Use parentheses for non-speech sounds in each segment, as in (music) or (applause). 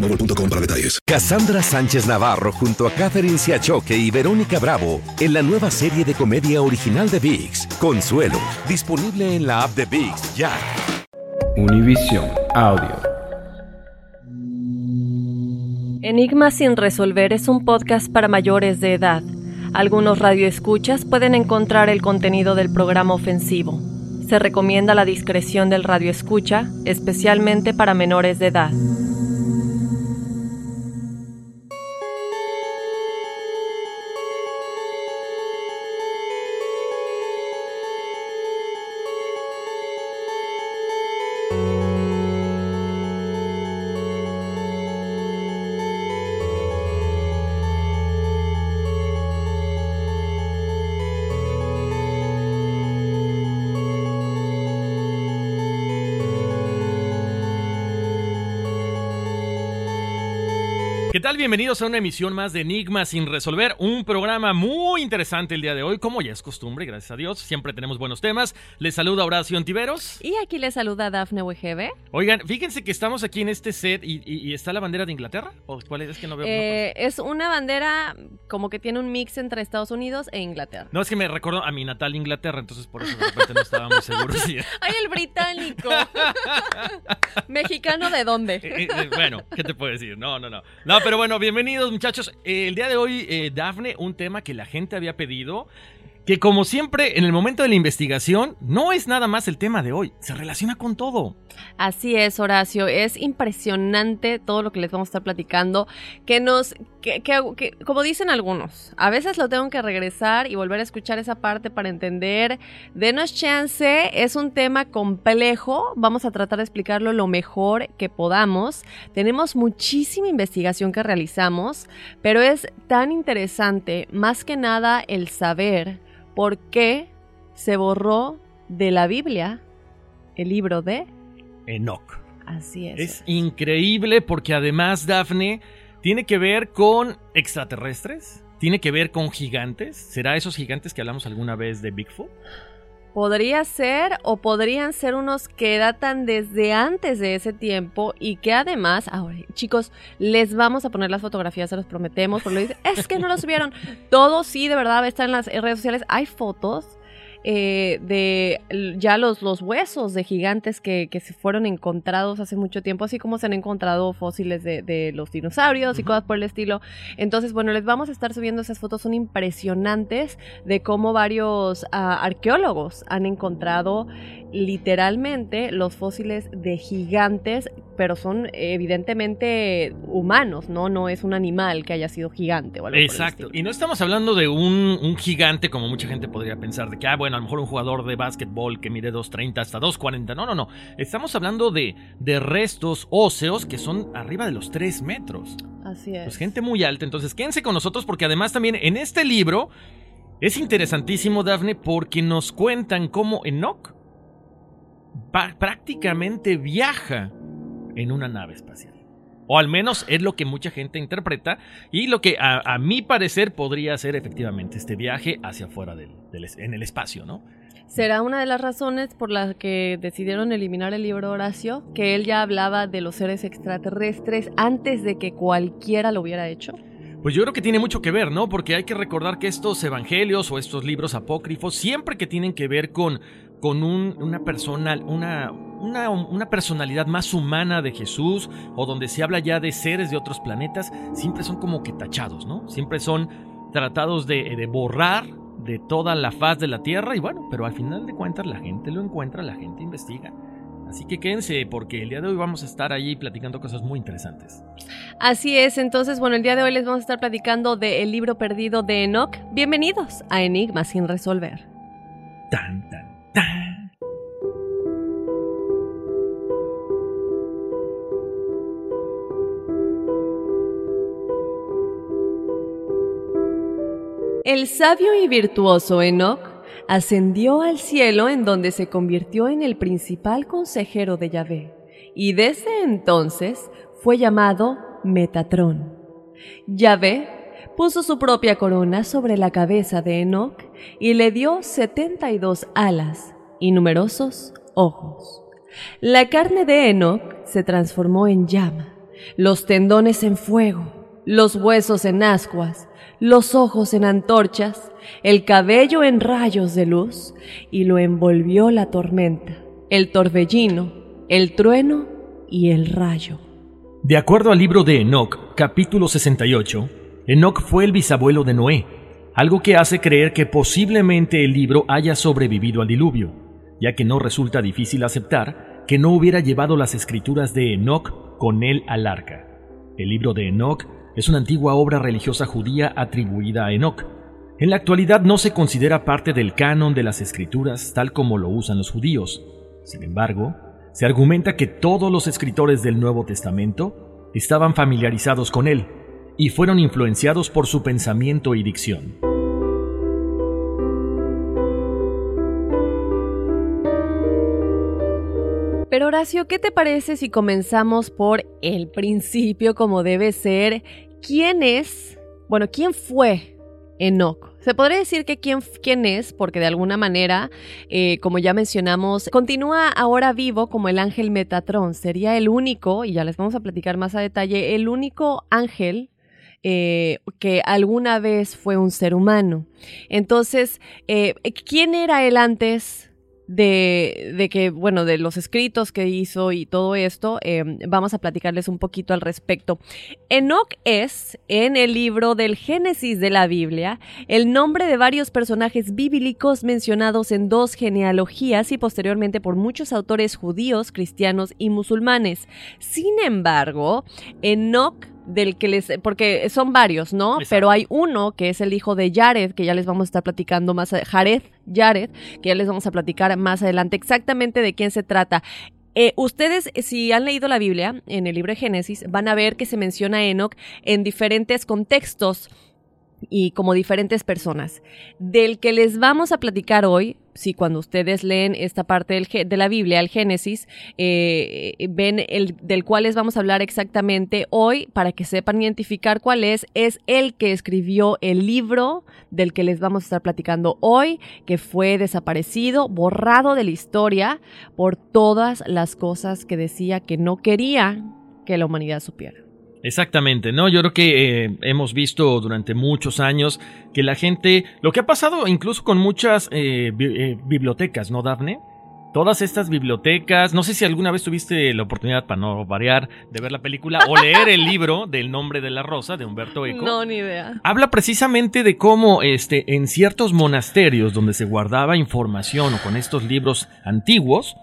boostmobile.com para detalles. Cassandra Sánchez Navarro junto a Catherine Siachoque y Verónica Bravo en la nueva serie de comedia original de VIX, Consuelo, disponible en la app de VIX ya. Univision Audio. Enigma sin resolver es un podcast para mayores de edad. Algunos radioescuchas pueden encontrar el contenido del programa ofensivo. Se recomienda la discreción del radioescucha, especialmente para menores de edad. ¿Qué tal? Bienvenidos a una emisión más de Enigma sin resolver, un programa muy interesante el día de hoy, como ya es costumbre, gracias a Dios, siempre tenemos buenos temas. Les saluda Horacio Antiveros. Y aquí les saluda Dafne Wegebe. Oigan, fíjense que estamos aquí en este set y, y- y está la bandera de Inglaterra, ¿o cuál es? Es que no veo. no, Eh, es una bandera como que tiene un mix entre Estados Unidos e Inglaterra. No, es que me recuerdo a mi natal Inglaterra, entonces por eso de repente no estábamos seguros. (laughs) ¡Ay, el británico! (laughs) ¿Mexicano de dónde? Eh, eh, bueno, ¿qué te puedo decir? No, no, no. No, pero bueno, bienvenidos muchachos. Eh, el día de hoy, eh, Dafne, un tema que la gente había pedido, que como siempre, en el momento de la investigación, no es nada más el tema de hoy, se relaciona con todo. Así es, Horacio. Es impresionante todo lo que les vamos a estar platicando. Que nos, que, como dicen algunos, a veces lo tengo que regresar y volver a escuchar esa parte para entender. Denos chance, es un tema complejo. Vamos a tratar de explicarlo lo mejor que podamos. Tenemos muchísima investigación que realizamos, pero es tan interesante, más que nada, el saber por qué se borró de la Biblia el libro de Enoch. Así es. Es increíble porque además, Dafne, tiene que ver con extraterrestres, tiene que ver con gigantes. ¿Será esos gigantes que hablamos alguna vez de Bigfoot? Podría ser o podrían ser unos que datan desde antes de ese tiempo y que además, ahora, chicos, les vamos a poner las fotografías, se los prometemos, porque lo dicen, es que no lo subieron. (laughs) Todo sí, de verdad, estar en las redes sociales. Hay fotos eh, de ya los, los huesos de gigantes que, que se fueron encontrados hace mucho tiempo, así como se han encontrado fósiles de, de los dinosaurios y cosas por el estilo. Entonces, bueno, les vamos a estar subiendo esas fotos, son impresionantes de cómo varios ah, arqueólogos han encontrado literalmente los fósiles de gigantes, pero son evidentemente humanos, ¿no? No es un animal que haya sido gigante o algo por el Exacto. Y no estamos hablando de un, un gigante como mucha gente podría pensar, de que, ah, bueno, a lo mejor un jugador de básquetbol que mide 2.30 hasta 2.40. No, no, no. Estamos hablando de, de restos óseos que son arriba de los 3 metros. Así es. Pues gente muy alta. Entonces, quédense con nosotros porque además también en este libro es interesantísimo, Dafne, porque nos cuentan cómo Enoch prácticamente viaja en una nave espacial. O al menos es lo que mucha gente interpreta y lo que a, a mi parecer podría ser efectivamente este viaje hacia afuera del, en el espacio, ¿no? Será una de las razones por las que decidieron eliminar el libro Horacio, que él ya hablaba de los seres extraterrestres antes de que cualquiera lo hubiera hecho. Pues yo creo que tiene mucho que ver, ¿no? Porque hay que recordar que estos evangelios o estos libros apócrifos siempre que tienen que ver con, con un- una persona, una, una, una personalidad más humana de Jesús o donde se habla ya de seres de otros planetas, siempre son como que tachados, ¿no? Siempre son tratados de, de borrar de toda la faz de la Tierra y bueno, pero al final de cuentas la gente lo encuentra, la gente investiga. Así que quédense porque el día de hoy vamos a estar allí platicando cosas muy interesantes. Así es, entonces, bueno, el día de hoy les vamos a estar platicando del libro perdido de Enoch. Bienvenidos a Enigma sin resolver. Tan, tan, tan. El sabio y virtuoso Enoch ascendió al cielo en donde se convirtió en el principal consejero de Yahvé, y desde entonces fue llamado Metatrón. Yahvé puso su propia corona sobre la cabeza de Enoch y le dio 72 alas y numerosos ojos. La carne de Enoch se transformó en llama, los tendones en fuego, los huesos en ascuas, los ojos en antorchas, el cabello en rayos de luz, y lo envolvió la tormenta, el torbellino, el trueno y el rayo. De acuerdo al libro de Enoch, capítulo 68, Enoch fue el bisabuelo de Noé, algo que hace creer que posiblemente el libro haya sobrevivido al diluvio, ya que no resulta difícil aceptar que no hubiera llevado las escrituras de Enoch con él al arca. El libro de Enoch es una antigua obra religiosa judía atribuida a Enoch. En la actualidad no se considera parte del canon de las escrituras tal como lo usan los judíos. Sin embargo, se argumenta que todos los escritores del Nuevo Testamento estaban familiarizados con él y fueron influenciados por su pensamiento y dicción. Pero Horacio, ¿qué te parece si comenzamos por el principio como debe ser? ¿Quién es, bueno, quién fue Enoch? Se podría decir que quién, quién es, porque de alguna manera, eh, como ya mencionamos, continúa ahora vivo como el ángel Metatrón. Sería el único, y ya les vamos a platicar más a detalle, el único ángel eh, que alguna vez fue un ser humano. Entonces, eh, ¿quién era él antes? De, de, que, bueno, de los escritos que hizo y todo esto, eh, vamos a platicarles un poquito al respecto. Enoch es, en el libro del Génesis de la Biblia, el nombre de varios personajes bíblicos mencionados en dos genealogías y posteriormente por muchos autores judíos, cristianos y musulmanes. Sin embargo, Enoch del que les, porque son varios, ¿no? Exacto. Pero hay uno que es el hijo de Jared, que ya les vamos a estar platicando más, Jared, Jared, que ya les vamos a platicar más adelante exactamente de quién se trata. Eh, ustedes, si han leído la Biblia, en el libro de Génesis, van a ver que se menciona a Enoch en diferentes contextos y como diferentes personas. Del que les vamos a platicar hoy, si cuando ustedes leen esta parte de la Biblia, el Génesis, eh, ven el del cual les vamos a hablar exactamente hoy, para que sepan identificar cuál es, es el que escribió el libro del que les vamos a estar platicando hoy, que fue desaparecido, borrado de la historia por todas las cosas que decía que no quería que la humanidad supiera. Exactamente, ¿no? Yo creo que eh, hemos visto durante muchos años que la gente, lo que ha pasado incluso con muchas eh, bi eh, bibliotecas, ¿no, Dafne? Todas estas bibliotecas, no sé si alguna vez tuviste la oportunidad, para no variar, de ver la película o leer el (laughs) libro del nombre de la rosa de Humberto Eco. No, ni idea. Habla precisamente de cómo este, en ciertos monasterios donde se guardaba información o con estos libros antiguos,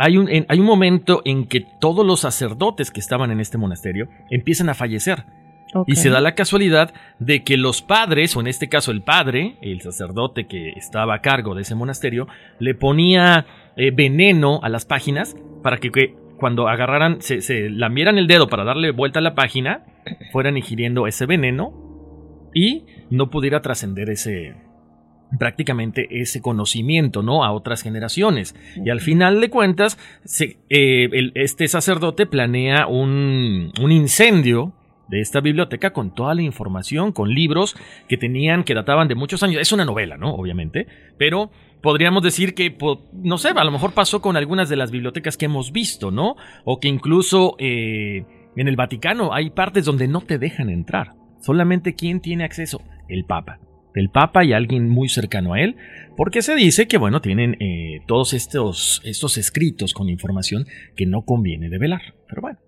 hay un, en, hay un momento en que todos los sacerdotes que estaban en este monasterio empiezan a fallecer. Okay. Y se da la casualidad de que los padres, o en este caso el padre, el sacerdote que estaba a cargo de ese monasterio, le ponía eh, veneno a las páginas para que, que cuando agarraran, se, se, lamieran el dedo para darle vuelta a la página, fueran ingiriendo ese veneno y no pudiera trascender ese, prácticamente ese conocimiento, ¿no? A otras generaciones. Y al final de cuentas, se, eh, el, este sacerdote planea un, un incendio de esta biblioteca con toda la información, con libros que tenían, que databan de muchos años. Es una novela, ¿no? Obviamente, pero podríamos decir que, no sé, a lo mejor pasó con algunas de las bibliotecas que hemos visto, ¿no? O que incluso eh, en el Vaticano hay partes donde no te dejan entrar. Solamente quien tiene acceso, el Papa. El Papa y alguien muy cercano a él, porque se dice que, bueno, tienen eh, todos estos, estos escritos con información que no conviene develar. Pero bueno.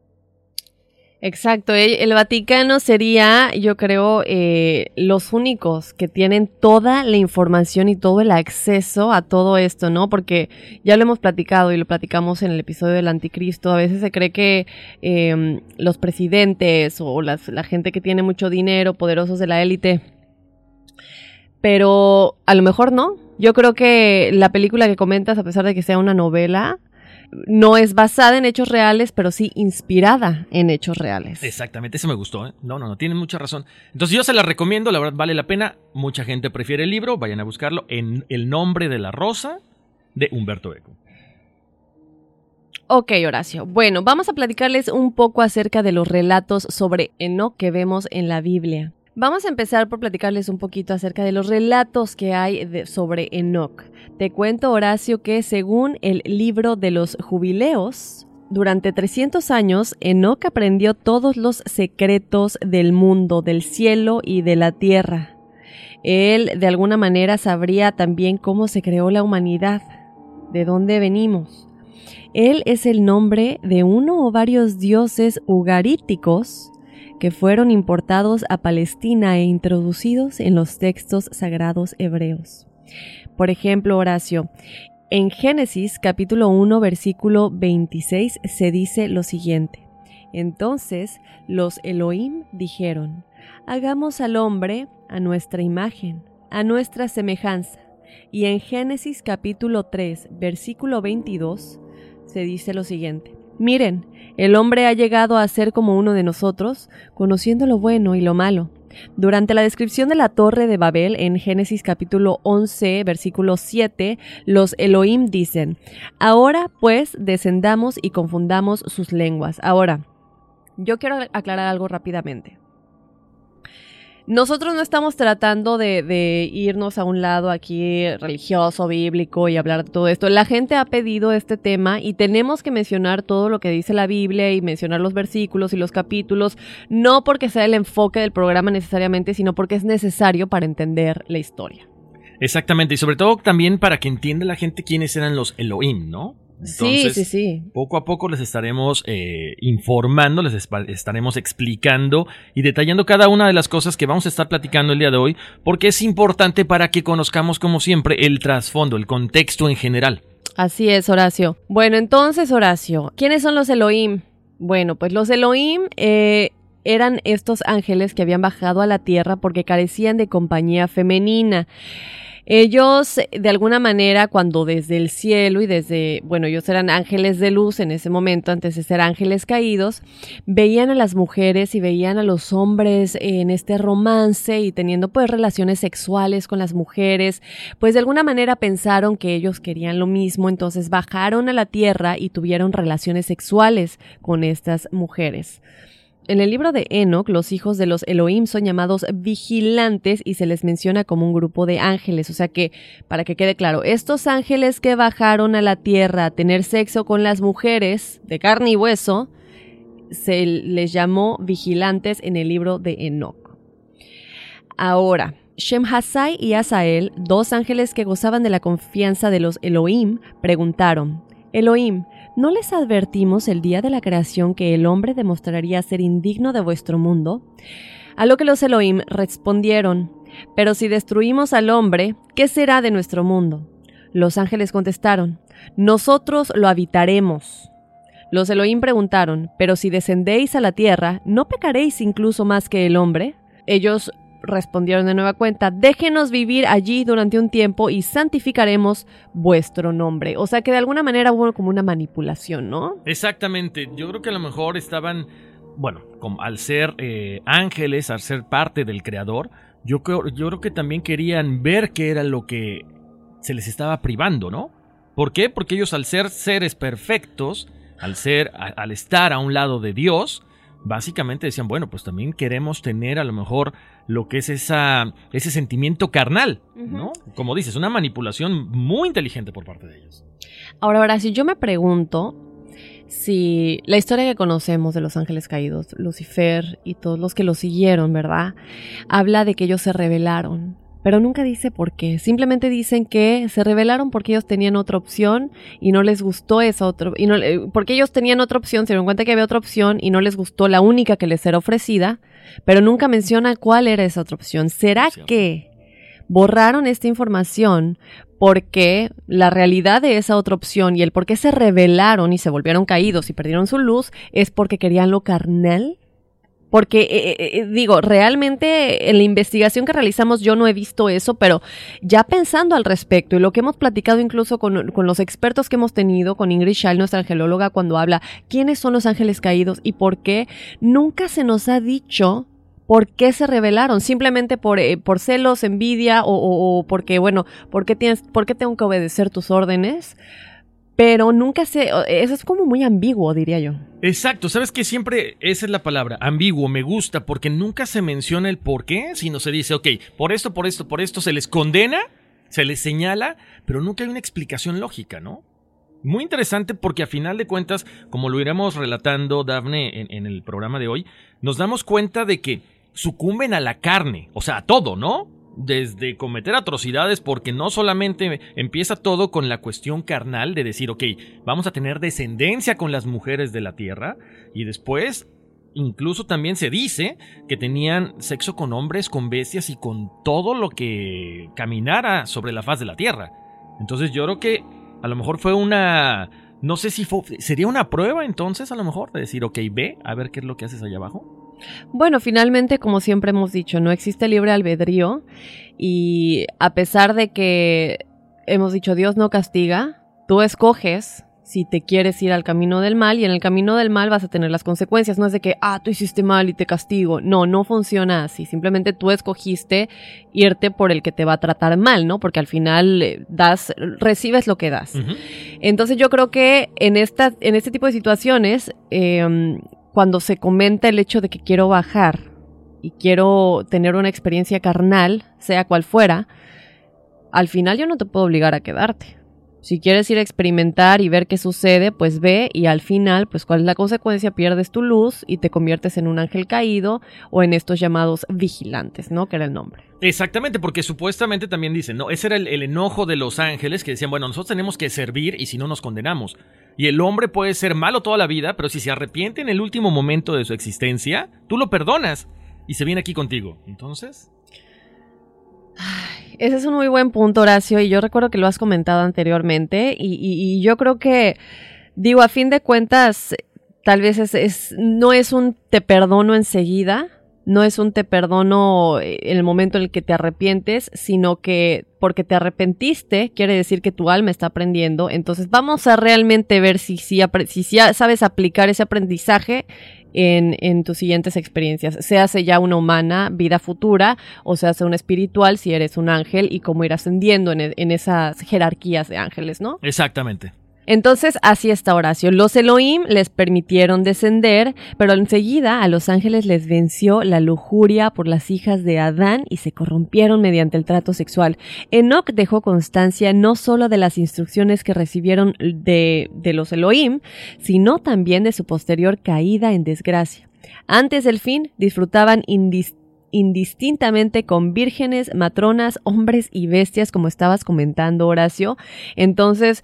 Exacto, el Vaticano sería, yo creo, eh, los únicos que tienen toda la información y todo el acceso a todo esto, ¿no? Porque ya lo hemos platicado y lo platicamos en el episodio del Anticristo. A veces se cree que em, los presidentes o la gente que tiene mucho dinero, poderosos de la élite, pero a lo mejor no. Yo creo que la película que comentas, a pesar de que sea una novela, no es basada en hechos reales, pero sí inspirada en hechos reales. Exactamente, eso me gustó. ¿eh? No, no, no, tienen mucha razón. Entonces yo se la recomiendo, la verdad vale la pena. Mucha gente prefiere el libro, vayan a buscarlo en El nombre de la rosa de Humberto Eco. Ok, Horacio. Bueno, vamos a platicarles un poco acerca de los relatos sobre Enoch que vemos en la Biblia. Vamos a empezar por platicarles un poquito acerca de los relatos que hay sobre Enoch. Te cuento, Horacio, que según el libro de los jubileos, durante 300 años, Enoch aprendió todos los secretos del mundo, del cielo y de la tierra. Él, de alguna manera, sabría también cómo se creó la humanidad, de dónde venimos. Él es el nombre de uno o varios dioses ugaríticos que fueron importados a Palestina e introducidos en los textos sagrados hebreos. Por ejemplo, Horacio, en Génesis capítulo 1 versículo 26 se dice lo siguiente. Entonces los Elohim dijeron, hagamos al hombre a nuestra imagen, a nuestra semejanza. Y en Génesis capítulo 3 versículo 22 se dice lo siguiente. Miren, el hombre ha llegado a ser como uno de nosotros, conociendo lo bueno y lo malo. Durante la descripción de la torre de Babel en Génesis capítulo 11, versículo 7, los Elohim dicen, Ahora pues descendamos y confundamos sus lenguas. Ahora, yo quiero aclarar algo rápidamente. Nosotros no estamos tratando de, irnos a un lado aquí religioso, bíblico y hablar de todo esto. La gente ha pedido este tema y tenemos que mencionar todo lo que dice la Biblia y mencionar los versículos y los capítulos, no porque sea el enfoque del programa necesariamente, sino porque es necesario para entender la historia. Exactamente, y sobre todo también para que entienda la gente quiénes eran los Elohim, ¿no? Sí, sí, sí. Poco a poco les estaremos eh, informando, les estaremos explicando y detallando cada una de las cosas que vamos a estar platicando el día de hoy, porque es importante para que conozcamos, como siempre, el trasfondo, el contexto en general. Así es, Horacio. Bueno, entonces, Horacio, ¿quiénes son los Elohim? Bueno, pues los Elohim eh, eran estos ángeles que habían bajado a la tierra porque carecían de compañía femenina. Ellos, de alguna manera, cuando desde el cielo y desde, bueno, ellos eran ángeles de luz en ese momento, antes de ser ángeles caídos, veían a las mujeres y veían a los hombres en este romance y teniendo pues relaciones sexuales con las mujeres, pues de alguna manera pensaron que ellos querían lo mismo, entonces bajaron a la tierra y tuvieron relaciones sexuales con estas mujeres. En el libro de Enoch, los hijos de los Elohim son llamados vigilantes y se les menciona como un grupo de ángeles. O sea que, para que quede claro, estos ángeles que bajaron a la tierra a tener sexo con las mujeres de carne y hueso, se les llamó vigilantes en el libro de Enoch. Ahora, Shemhasai y Asael, dos ángeles que gozaban de la confianza de los Elohim, preguntaron, Elohim, ¿no les advertimos el día de la creación que el hombre demostraría ser indigno de vuestro mundo? A lo que los Elohim respondieron, Pero si destruimos al hombre, ¿qué será de nuestro mundo? Los ángeles contestaron, Nosotros lo habitaremos. Los Elohim preguntaron, Pero si descendéis a la tierra, ¿no pecaréis incluso más que el hombre? Ellos respondieron de nueva cuenta, déjenos vivir allí durante un tiempo y santificaremos vuestro nombre. O sea que de alguna manera hubo como una manipulación, ¿no? Exactamente, yo creo que a lo mejor estaban, bueno, como al ser eh, ángeles, al ser parte del creador, yo creo, yo creo que también querían ver qué era lo que se les estaba privando, ¿no? ¿Por qué? Porque ellos al ser seres perfectos, al ser, al estar a un lado de Dios, básicamente decían, bueno, pues también queremos tener a lo mejor lo que es esa, ese sentimiento carnal, ¿no? Como dices, una manipulación muy inteligente por parte de ellos. Ahora, ahora, si yo me pregunto si la historia que conocemos de los ángeles caídos, Lucifer y todos los que lo siguieron, ¿verdad? Habla de que ellos se rebelaron, pero nunca dice por qué. Simplemente dicen que se rebelaron porque ellos tenían otra opción y no les gustó esa otra, y no, porque ellos tenían otra opción, se dieron cuenta que había otra opción y no les gustó la única que les era ofrecida, pero nunca menciona cuál era esa otra opción. ¿Será que borraron esta información porque la realidad de esa otra opción y el por qué se rebelaron y se volvieron caídos y perdieron su luz es porque querían lo carnal. Porque, eh, eh, eh, digo, realmente en la investigación que realizamos yo no he visto eso, pero ya pensando al respecto y lo que hemos platicado incluso con, con los expertos que hemos tenido, con Ingrid Schall, nuestra angelóloga, cuando habla quiénes son los ángeles caídos y por qué, nunca se nos ha dicho ¿Por qué se rebelaron? Simplemente por, eh, por celos, envidia o, o- porque, bueno, ¿por qué, tienes, ¿por qué tengo que obedecer tus órdenes? Pero nunca se... Eso es como muy ambiguo, diría yo. Exacto, sabes que siempre esa es la palabra, ambiguo, me gusta, porque nunca se menciona el por qué, sino se dice, ok, por esto, por esto, por esto, se les condena, se les señala, pero nunca hay una explicación lógica, ¿no? Muy interesante porque a final de cuentas, como lo iremos relatando, Dafne, en, en el programa de hoy, nos damos cuenta de que sucumben a la carne, o sea, a todo, ¿no? Desde cometer atrocidades, porque no solamente empieza todo con la cuestión carnal de decir, ok, vamos a tener descendencia con las mujeres de la tierra, y después incluso también se dice que tenían sexo con hombres, con bestias y con todo lo que caminara sobre la faz de la tierra. Entonces yo creo que a lo mejor fue una... No sé si fue, sería una prueba entonces a lo mejor de decir, ok, ve a ver qué es lo que haces allá abajo. Bueno, finalmente, como siempre hemos dicho, no existe libre albedrío y a pesar de que hemos dicho Dios no castiga, tú escoges si te quieres ir al camino del mal y en el camino del mal vas a tener las consecuencias. No es de que, ah, tú hiciste mal y te castigo. No, no funciona así. Simplemente tú escogiste irte por el que te va a tratar mal, ¿no? Porque al final eh, das, recibes lo que das. Entonces yo creo que en, esta, en este tipo de situaciones, eh, cuando se comenta el hecho de que quiero bajar y quiero tener una experiencia carnal, sea cual fuera, al final yo no te puedo obligar a quedarte. Si quieres ir a experimentar y ver qué sucede, pues ve y al final, pues cuál es la consecuencia, pierdes tu luz y te conviertes en un ángel caído o en estos llamados vigilantes, ¿no? Que era el nombre. Exactamente, porque supuestamente también dicen, no, ese era el, enojo de los ángeles que decían, bueno, nosotros tenemos que servir y si no nos condenamos. Y el hombre puede ser malo toda la vida, pero si se arrepiente en el último momento de su existencia, tú lo perdonas y se viene aquí contigo. Entonces... Ese es un muy buen punto, Horacio, y yo recuerdo que lo has comentado anteriormente, y, yo creo que, digo, a fin de cuentas, tal vez es- no es un te perdono enseguida, no es un te perdono en el momento en el que te arrepientes, sino que porque te arrepentiste quiere decir que tu alma está aprendiendo, entonces vamos a realmente ver si, si, si sabes aplicar ese aprendizaje en, en tus siguientes experiencias, se hace ya una humana, vida futura, o se hace una espiritual si eres un ángel y cómo ir ascendiendo en, e- en esas jerarquías de ángeles, ¿no? Exactamente. Entonces, así está Horacio. Los Elohim les permitieron descender, pero enseguida a los ángeles les venció la lujuria por las hijas de Adán y se corrompieron mediante el trato sexual. Enoch dejó constancia no solo de las instrucciones que recibieron de, de los Elohim, sino también de su posterior caída en desgracia. Antes del fin, disfrutaban indis- indistintamente con vírgenes, matronas, hombres y bestias, como estabas comentando, Horacio. Entonces,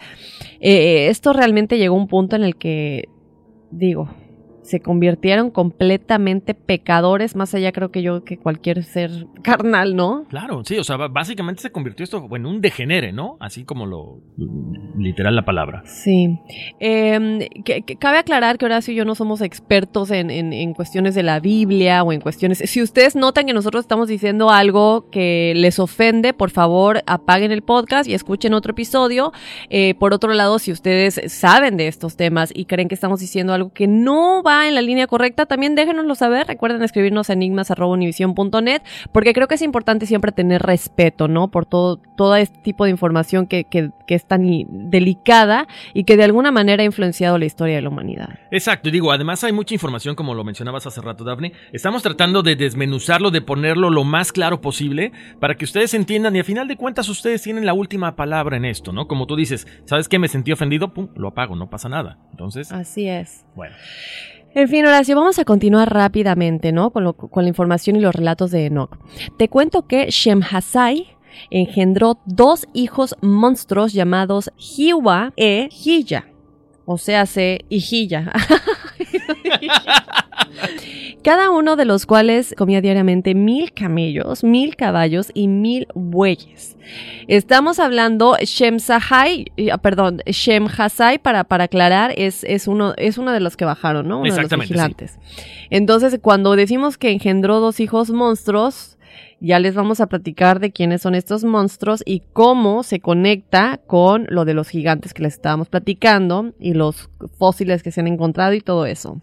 eh, esto realmente llegó a un punto en el que, digo, se convirtieron completamente pecadores, más allá creo que yo que cualquier ser (laughs) carnal, ¿no? Claro, sí, o sea, básicamente se convirtió esto en un degenere, ¿no? Así como lo literal la palabra. Sí. Eh, que- que cabe aclarar que Horacio y yo no somos expertos en, en- en cuestiones de la Biblia o en cuestiones... Si ustedes notan que nosotros estamos diciendo algo que les ofende, por favor apaguen el podcast y escuchen otro episodio. Eh, por otro lado, si ustedes saben de estos temas y creen que estamos diciendo algo que no va está en la línea correcta, también déjenoslo saber. Recuerden escribirnos a enigmas.univision.net porque creo que es importante siempre tener respeto, ¿no? Por todo, todo este tipo de información que, que, que es tan delicada y que de alguna manera ha influenciado la historia de la humanidad. Exacto, y digo, además hay mucha información, como lo mencionabas hace rato, Daphne. Estamos tratando de desmenuzarlo, de ponerlo lo más claro posible para que ustedes entiendan y a final de cuentas ustedes tienen la última palabra en esto, ¿no? Como tú dices, ¿sabes qué? Me sentí ofendido, pum, lo apago, no pasa nada. Entonces, Así es. bueno. En fin, Horacio, vamos a continuar rápidamente, ¿no? Con, lo- con la información y los relatos de Enoch. Te cuento que Shemhasai engendró dos hijos monstruos llamados Hiwa e Hilla. O sea, se Hilla. (laughs) (laughs) Cada uno de los cuales comía diariamente mil camellos, mil caballos y mil bueyes. Estamos hablando Shemsahai, eh, perdón, Shemhasai para, para aclarar es, es uno es uno de los que bajaron, ¿no? Uno de los Exactamente, sí. vigilantes. Entonces, cuando decimos que engendró dos hijos monstruos, ya les vamos a platicar de quiénes son estos monstruos y cómo se conecta con lo de los gigantes que les estábamos platicando y los fósiles que se han encontrado y todo eso.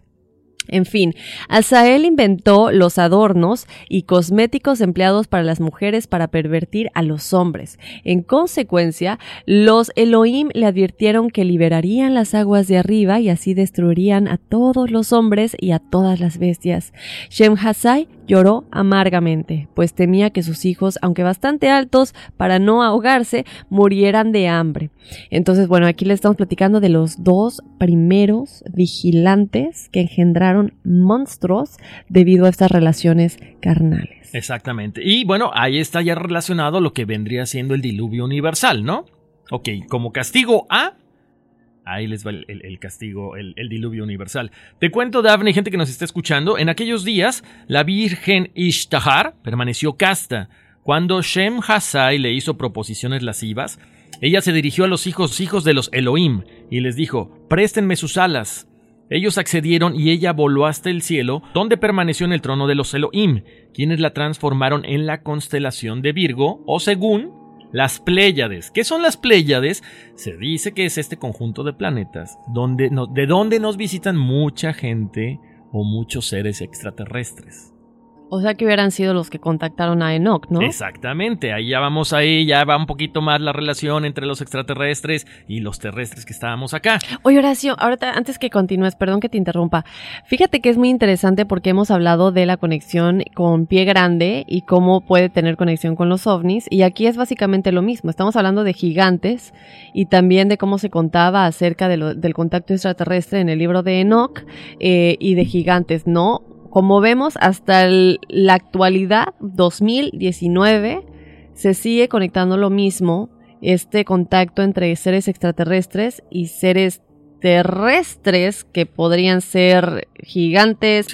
En fin, Azael inventó los adornos y cosméticos empleados para las mujeres para pervertir a los hombres. En consecuencia, los Elohim le advirtieron que liberarían las aguas de arriba y así destruirían a todos los hombres y a todas las bestias. Shemhasai lloró amargamente, pues temía que sus hijos, aunque bastante altos para no ahogarse, murieran de hambre. Entonces, bueno, aquí le estamos platicando de los dos primeros vigilantes que engendraron monstruos debido a estas relaciones carnales. Exactamente. Y bueno, ahí está ya relacionado lo que vendría siendo el diluvio universal, ¿no? Ok, como castigo a... Ahí les va el, castigo, el, diluvio universal. Te cuento, Daphne, y gente que nos está escuchando, en aquellos días la Virgen Ishtahar permaneció casta. Cuando Shem Hasai le hizo proposiciones lascivas, ella se dirigió a los hijos, hijos de los Elohim y les dijo, préstenme sus alas. Ellos accedieron y ella voló hasta el cielo, donde permaneció en el trono de los Elohim, quienes la transformaron en la constelación de Virgo, o según las Pléyades. ¿Qué son las Pléyades? Se dice que es este conjunto de planetas donde de donde nos visitan mucha gente o muchos seres extraterrestres. O sea que hubieran sido los que contactaron a Enoch, ¿no? Exactamente, ahí ya vamos ahí, ya va un poquito más la relación entre los extraterrestres y los terrestres que estábamos acá. Oye, Horacio, ahorita, antes que continúes, perdón que te interrumpa. Fíjate que es muy interesante porque hemos hablado de la conexión con pie grande y cómo puede tener conexión con los ovnis. Y aquí es básicamente lo mismo. Estamos hablando de gigantes y también de cómo se contaba acerca de lo- del contacto extraterrestre en el libro de Enoch eh, y de gigantes, ¿no? Como vemos, hasta el- la actualidad, 2019, se sigue conectando lo mismo, este contacto entre seres extraterrestres y seres terrestres que podrían ser gigantes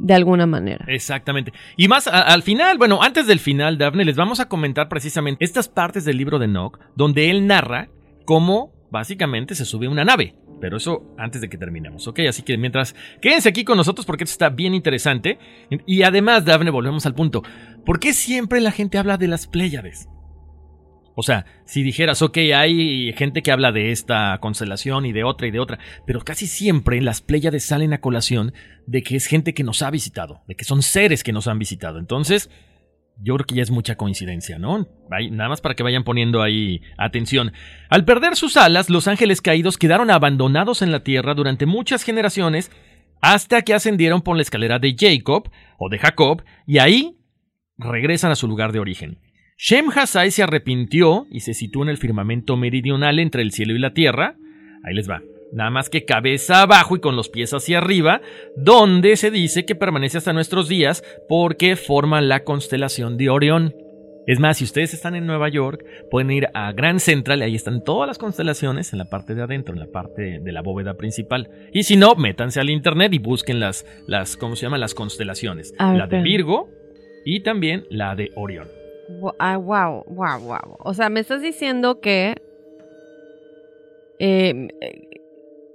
de alguna manera. Exactamente. Y más a- al final, bueno, antes del final, Daphne, les vamos a comentar precisamente estas partes del libro de Enoch, donde él narra cómo básicamente se sube a una nave. Pero eso antes de que terminemos, ¿ok? Así que mientras, quédense aquí con nosotros porque esto está bien interesante. Y además, Daphne, volvemos al punto. ¿Por qué siempre la gente habla de las Pléyades? O sea, si dijeras, ok, hay gente que habla de esta constelación y de otra y de otra, pero casi siempre las Pléyades salen a colación de que es gente que nos ha visitado, de que son seres que nos han visitado. Entonces, yo creo que ya es mucha coincidencia, ¿no? Nada más para que vayan poniendo ahí atención. Al perder sus alas, los ángeles caídos quedaron abandonados en la tierra durante muchas generaciones hasta que ascendieron por la escalera de Jacob o de Jacob y ahí regresan a su lugar de origen. Shem Hasai se arrepintió y se situó en el firmamento meridional entre el cielo y la tierra. Ahí les va. Nada más que cabeza abajo y con los pies hacia arriba, donde se dice que permanece hasta nuestros días porque forma la constelación de Orión. Es más, si ustedes están en Nueva York, pueden ir a Grand Central, ahí están todas las constelaciones en la parte de adentro, en la parte de la bóveda principal. Y si no, métanse al internet y busquen las, las ¿cómo se llaman? Las constelaciones. A ver, la de. Virgo y también la de Orión. Ah, wow, wow, wow. O sea, me estás diciendo que eh,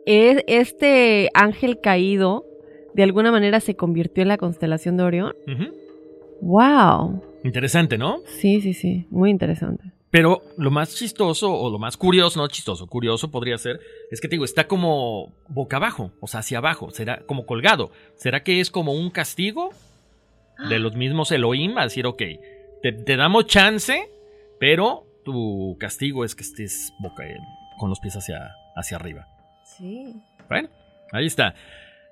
eh, este ángel caído de alguna manera se convirtió en la constelación de Orión. Wow. Interesante, ¿no? Sí, sí, sí. Muy interesante. Pero lo más chistoso o lo más curioso, no chistoso, curioso podría ser, es que te digo, está como boca abajo, o sea, hacia abajo, será como colgado. ¿Será que es como un castigo de los mismos Elohim a decir, ok, te, te damos chance, pero tu castigo es que estés boca, con los pies hacia, hacia arriba? Sí. Bueno, ahí está.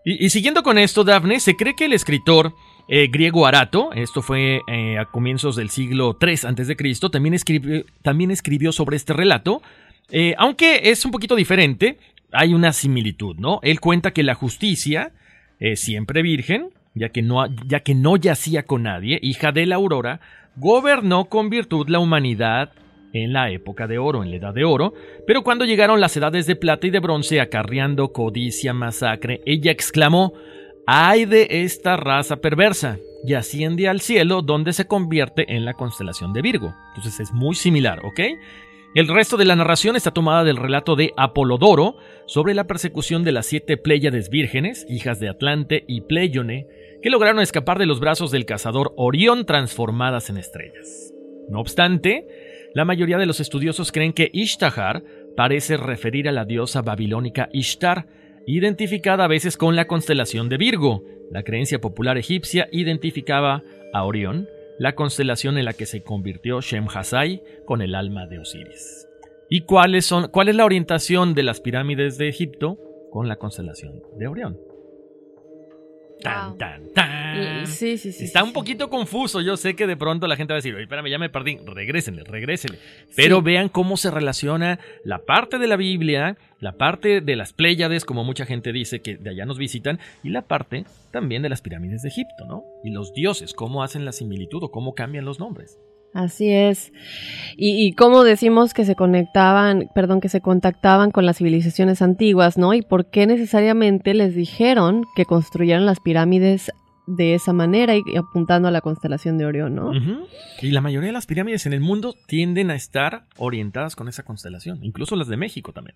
Y, siguiendo con esto, Dafne, se cree que el escritor eh, griego Arato, esto fue eh, a comienzos del siglo III a.C., también escribió, también escribió sobre este relato, eh, aunque es un poquito diferente, hay una similitud, ¿no? Él cuenta que la justicia, siempre virgen, ya que, no, ya que no yacía con nadie, hija de la aurora, gobernó con virtud la humanidad en la época de oro, en la edad de oro, pero cuando llegaron las edades de plata y de bronce acarreando codicia, masacre, ella exclamó, ¡ay de esta raza perversa! y asciende al cielo donde se convierte en la constelación de Virgo. Entonces es muy similar, ¿ok? El resto de la narración está tomada del relato de Apolodoro sobre la persecución de las siete Pléyades vírgenes, hijas de Atlante y Pleione, que lograron escapar de los brazos del cazador Orión transformadas en estrellas. No obstante, la mayoría de los estudiosos creen que Ishtahar parece referir a la diosa babilónica Ishtar, identificada a veces con la constelación de Virgo. La creencia popular egipcia identificaba a Orión, la constelación en la que se convirtió Shem Hassai con el alma de Osiris. ¿Y cuál es la orientación de las pirámides de Egipto con la constelación de Orión? Tan, tan, tan. Sí, sí, sí. Está un poquito confuso. Yo sé que de pronto la gente va a decir, oye, espérame, ya me perdí. Regrésenle, regrésenle. Pero vean cómo se relaciona la parte de la Biblia, la parte de las Pléyades, como mucha gente dice que de allá nos visitan, y la parte también de las pirámides de Egipto, ¿no? Y los dioses, cómo hacen la similitud o cómo cambian los nombres. Así es. Y, y cómo decimos que se conectaban, perdón, que se contactaban con las civilizaciones antiguas, ¿no? Y por qué necesariamente les dijeron que construyeran las pirámides de esa manera y, apuntando a la constelación de Orión, ¿no? Y la mayoría de las pirámides en el mundo tienden a estar orientadas con esa constelación, incluso las de México también.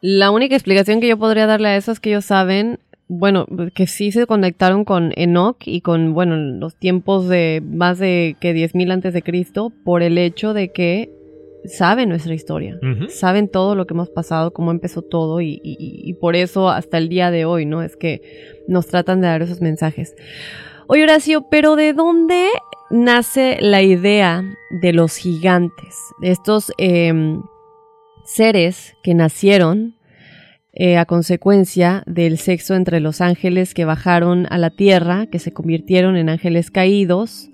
La única explicación que yo podría darle a eso es que ellos saben, bueno, que sí se conectaron con Enoch y con, bueno, los tiempos de más de que 10.000 antes de Cristo por el hecho de que saben nuestra historia, saben todo lo que hemos pasado, cómo empezó todo y, y- y por eso hasta el día de hoy, ¿no? Es que nos tratan de dar esos mensajes. Oye, Horacio, pero ¿de dónde nace la idea de los gigantes? De estos em, seres que nacieron eh, a consecuencia del sexo entre los ángeles que bajaron a la tierra, que se convirtieron en ángeles caídos,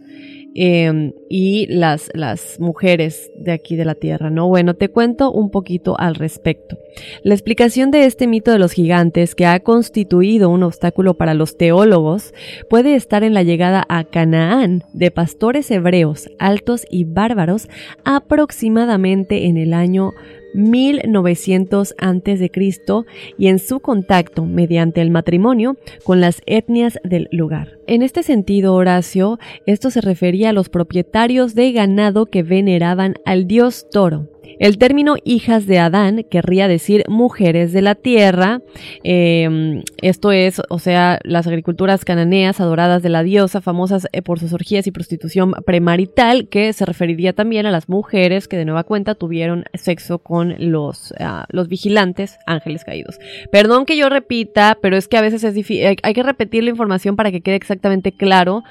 eh, y las, las mujeres de aquí de la tierra, ¿no? Bueno, te cuento un poquito al respecto. La explicación de este mito de los gigantes, que ha constituido un obstáculo para los teólogos, puede estar en la llegada a Canaán de pastores hebreos altos y bárbaros aproximadamente en el año 1900 antes de Cristo y en su contacto mediante el matrimonio con las etnias del lugar. En este sentido, Horacio, esto se refería a los propietarios de ganado que veneraban al dios toro. El término hijas de Adán querría decir mujeres de la tierra. eh, esto es, o sea, las agriculturas cananeas adoradas de la diosa, famosas eh, por sus orgías y prostitución premarital, que se referiría también a las mujeres que de nueva cuenta tuvieron sexo con los, ah, los vigilantes ángeles caídos. Perdón que yo repita, pero es que a veces es difícil, hay, que repetir la información para que quede exactamente claro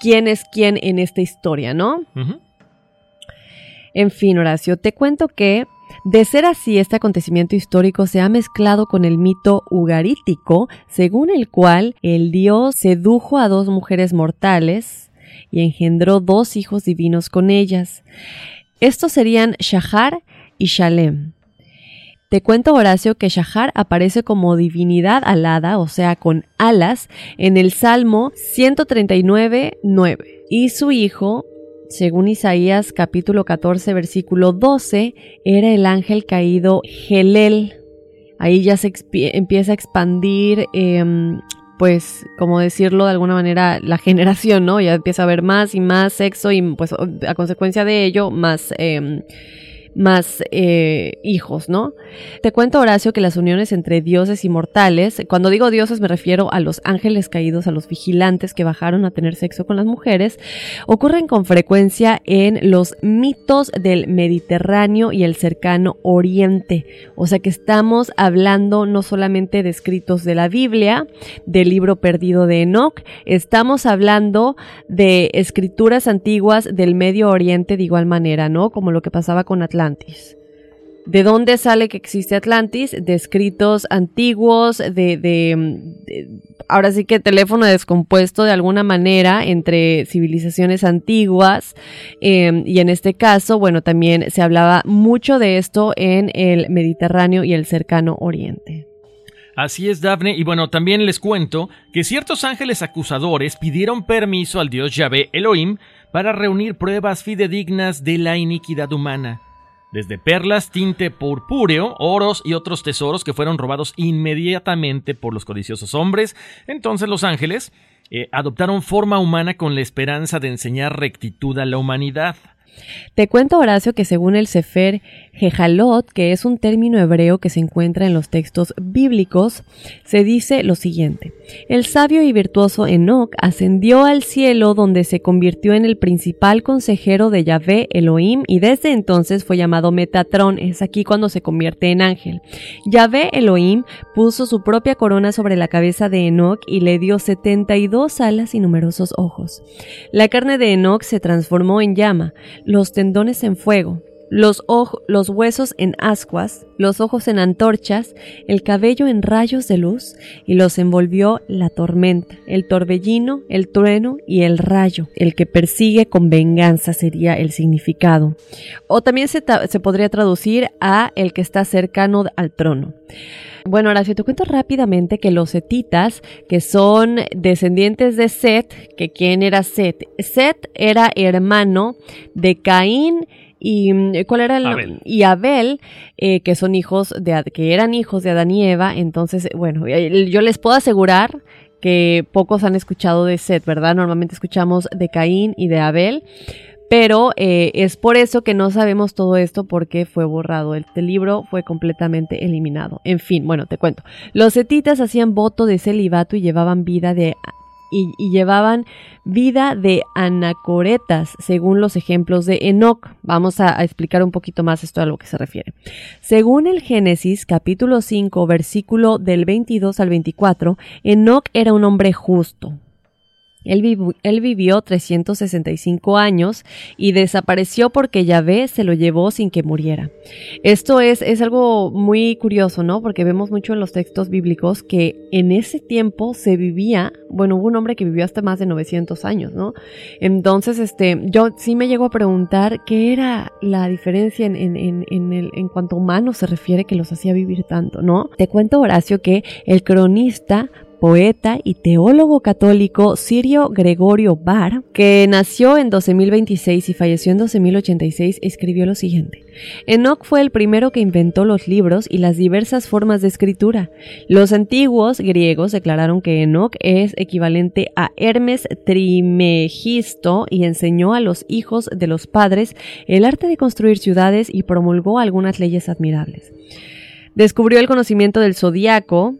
quién es quién en esta historia, ¿no? Ujú. En fin, Horacio, te cuento que, de ser así, este acontecimiento histórico se ha mezclado con el mito ugarítico, según el cual el dios sedujo a dos mujeres mortales y engendró dos hijos divinos con ellas. Estos serían Shahar y Shalem. Te cuento, Horacio, que Shahar aparece como divinidad alada, o sea, con alas, en el Salmo 139.9. Y su hijo, según Isaías capítulo 14, versículo 12, era el ángel caído Gelel. Ahí ya se empieza a expandir, em, pues, como decirlo de alguna manera, la (laughs) generación, ¿no? Ya empieza a haber más y más sexo y, pues, a consecuencia de ello, más... em, más eh, hijos, ¿no? Te cuento, Horacio, que las uniones entre dioses y mortales, cuando digo dioses me refiero a los ángeles caídos, a los vigilantes que bajaron a tener sexo con las mujeres, ocurren con frecuencia en los mitos del Mediterráneo y el cercano Oriente. O sea que estamos hablando no solamente de escritos de la Biblia, del libro perdido de Enoch, estamos hablando de escrituras antiguas del Medio Oriente de igual manera, ¿no? Como lo que pasaba con Atlantis. ¿De dónde sale que existe Atlantis? De escritos antiguos, de, de, ahora sí que teléfono descompuesto de alguna manera entre civilizaciones antiguas eh, y en este caso, bueno, también se hablaba mucho de esto en el Mediterráneo y el cercano Oriente. Así es, Daphne. Y bueno, también les cuento que ciertos ángeles acusadores pidieron permiso al dios Yahvé Elohim para reunir pruebas fidedignas de la iniquidad humana. Desde perlas, tinte purpúreo, oros y otros tesoros que fueron robados inmediatamente por los codiciosos hombres, entonces los ángeles eh, adoptaron forma humana con la esperanza de enseñar rectitud a la humanidad. Te cuento, Horacio, que según el Sefer Jejalot, que es un término hebreo que se encuentra en los textos bíblicos, se dice lo siguiente. El sabio y virtuoso Enoch ascendió al cielo donde se convirtió en el principal consejero de Yahvé Elohim y desde entonces fue llamado Metatrón. Es aquí cuando se convierte en ángel. Yahvé Elohim puso su propia corona sobre la cabeza de Enoch y le dio 72 alas y numerosos ojos. La carne de Enoch se transformó en llama, los tendones en fuego, los, los huesos en ascuas, los ojos en antorchas, el cabello en rayos de luz, y los envolvió la tormenta, el torbellino, el trueno y el rayo. El que persigue con venganza sería el significado. O también se, podría traducir a el que está cercano al trono. Bueno, ahora si te cuento rápidamente que los setitas, que son descendientes de Set, que quién era Set? Set era hermano de Caín y mm, cuál era el Abel. y Abel eh, que son hijos de que eran hijos de Adán y Eva entonces bueno eh, yo les puedo asegurar que pocos han escuchado de Seth verdad normalmente escuchamos de Caín y de Abel pero eh, es por eso que no sabemos todo esto porque fue borrado. El, el, libro fue completamente eliminado. En fin, bueno, te cuento. Los setitas hacían voto de celibato y llevaban vida de y, llevaban vida de anacoretas, según los ejemplos de Enoch. Vamos a, a, explicar un poquito más esto a lo que se refiere. Según el Génesis, capítulo 5, versículo del 22 al 24, Enoch era un hombre justo. Él, vi él, vivió 365 años y desapareció porque Yahvé se lo llevó sin que muriera. Esto es, es algo muy curioso, ¿no? Porque vemos mucho en los textos bíblicos que en ese tiempo se vivía, bueno, hubo un hombre que vivió hasta más de 900 años, ¿no? Entonces, este, yo sí me llego a preguntar qué era la diferencia en, en, en, en, en cuanto a humanos se refiere que los hacía vivir tanto, ¿no? Te cuento, Horacio, que el cronista poeta y teólogo católico Sirio Gregorio Bar, que nació en 12.026 y falleció en 12.086, escribió lo siguiente. Enoch fue el primero que inventó los libros y las diversas formas de escritura. Los antiguos griegos declararon que Enoch es equivalente a Hermes Trimegisto y enseñó a los hijos de los padres el arte de construir ciudades y promulgó algunas leyes admirables. Descubrió el conocimiento del zodiaco,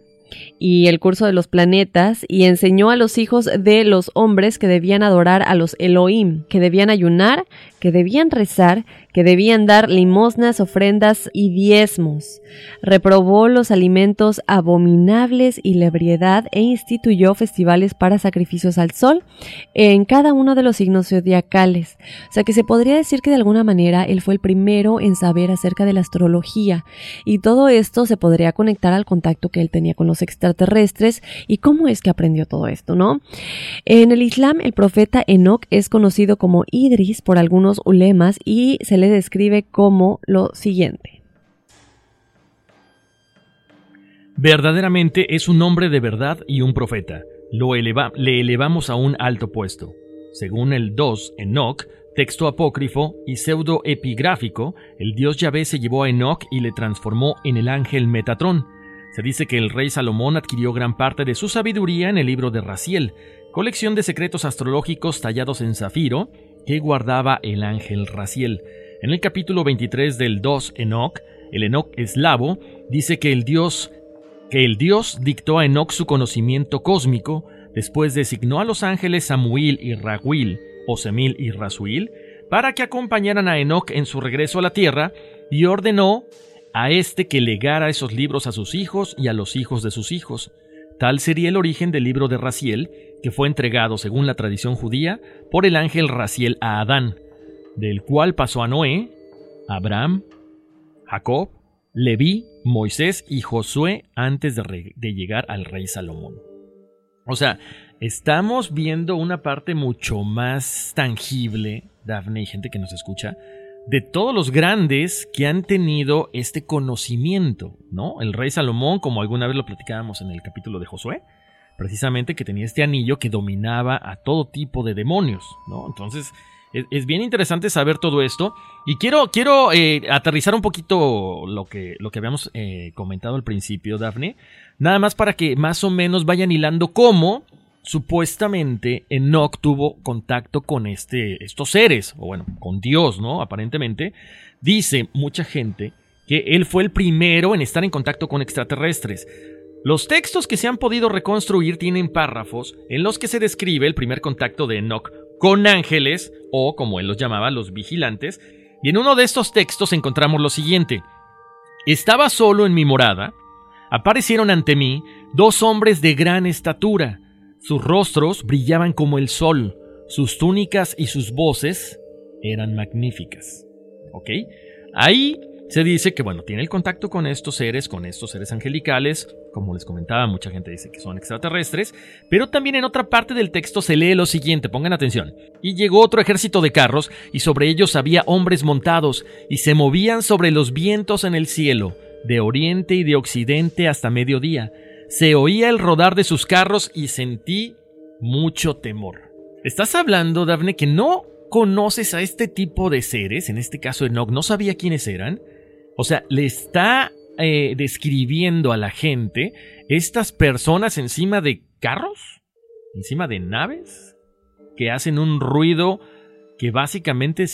y el curso de los planetas y enseñó a los hijos de los hombres que debían adorar a los Elohim, que debían ayunar, que debían rezar, que debían dar limosnas, ofrendas y diezmos. Reprobó los alimentos abominables y la ebriedad e instituyó festivales para sacrificios al sol en cada uno de los signos zodiacales. O sea que se podría decir que de alguna manera él fue el primero en saber acerca de la astrología y todo esto se podría conectar al contacto que él tenía con los extraterrestres y cómo es que aprendió todo esto, ¿no? En el Islam el profeta Enoch es conocido como Idris por algunos ulemas y se le describe como lo siguiente. Verdaderamente es un hombre de verdad y un profeta. Lo eleva le elevamos a un alto puesto. Según el 2 Enoch, texto apócrifo y pseudoepigráfico, el dios Yahvé se llevó a Enoch y le transformó en el ángel Metatrón. Se dice que el rey Salomón adquirió gran parte de su sabiduría en el libro de Raciel, colección de secretos astrológicos tallados en zafiro que guardaba el ángel Raciel. En el capítulo 23 del 2 Enoch, el Enoch eslavo dice que el Dios que el Dios dictó a Enoch su conocimiento cósmico, después designó a los ángeles Samuel y Raguil, o Semil y Razuil, para que acompañaran a Enoch en su regreso a la tierra, y ordenó a éste que legara esos libros a sus hijos y a los hijos de sus hijos. Tal sería el origen del libro de Raciel, que fue entregado, según la tradición judía, por el ángel Raciel a Adán, del cual pasó a Noé, Abraham, Jacob, Leví, Moisés y Josué antes de, de, llegar al rey Salomón. O sea, estamos viendo una parte mucho más tangible, Dafne y gente que nos escucha, de todos los grandes que han tenido este conocimiento, ¿no? El rey Salomón, como alguna vez lo platicábamos en el capítulo de Josué, precisamente que tenía este anillo que dominaba a todo tipo de demonios, ¿no? Entonces, es, bien interesante saber todo esto. Y quiero, quiero eh, aterrizar un poquito lo que, lo que habíamos eh, comentado al principio, Daphne. Nada más para que más o menos vayan hilando cómo supuestamente Enoch tuvo contacto con este, estos seres, o bueno, con Dios, ¿no? Aparentemente. Dice mucha gente que él fue el primero en estar en contacto con extraterrestres. Los textos que se han podido reconstruir tienen párrafos en los que se describe el primer contacto de Enoch con ángeles, o como él los llamaba, los vigilantes, y en uno de estos textos encontramos lo siguiente. Estaba solo en mi morada, aparecieron ante mí dos hombres de gran estatura, sus rostros brillaban como el sol, sus túnicas y sus voces eran magníficas. ¿Ok? Ahí se dice que, bueno, tiene el contacto con estos seres, con estos seres angelicales, como les comentaba, mucha gente dice que son extraterrestres, pero también en otra parte del texto se lee lo siguiente, pongan atención. Y llegó otro ejército de carros, y sobre ellos había hombres montados, y se movían sobre los vientos en el cielo, de oriente y de occidente hasta mediodía. Se oía el rodar de sus carros y sentí mucho temor. Estás hablando, Daphne, que no conoces a este tipo de seres, en este caso Enoch no sabía quiénes eran, o sea, le está eh, describiendo a la gente estas personas encima de carros, encima de naves, que hacen un ruido que básicamente,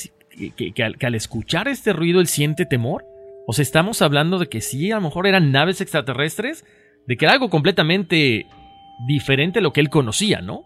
que, al, que al escuchar este ruido él siente temor. O sea, estamos hablando de que sí, a lo mejor eran naves extraterrestres, de que era algo completamente diferente a lo que él conocía, ¿no?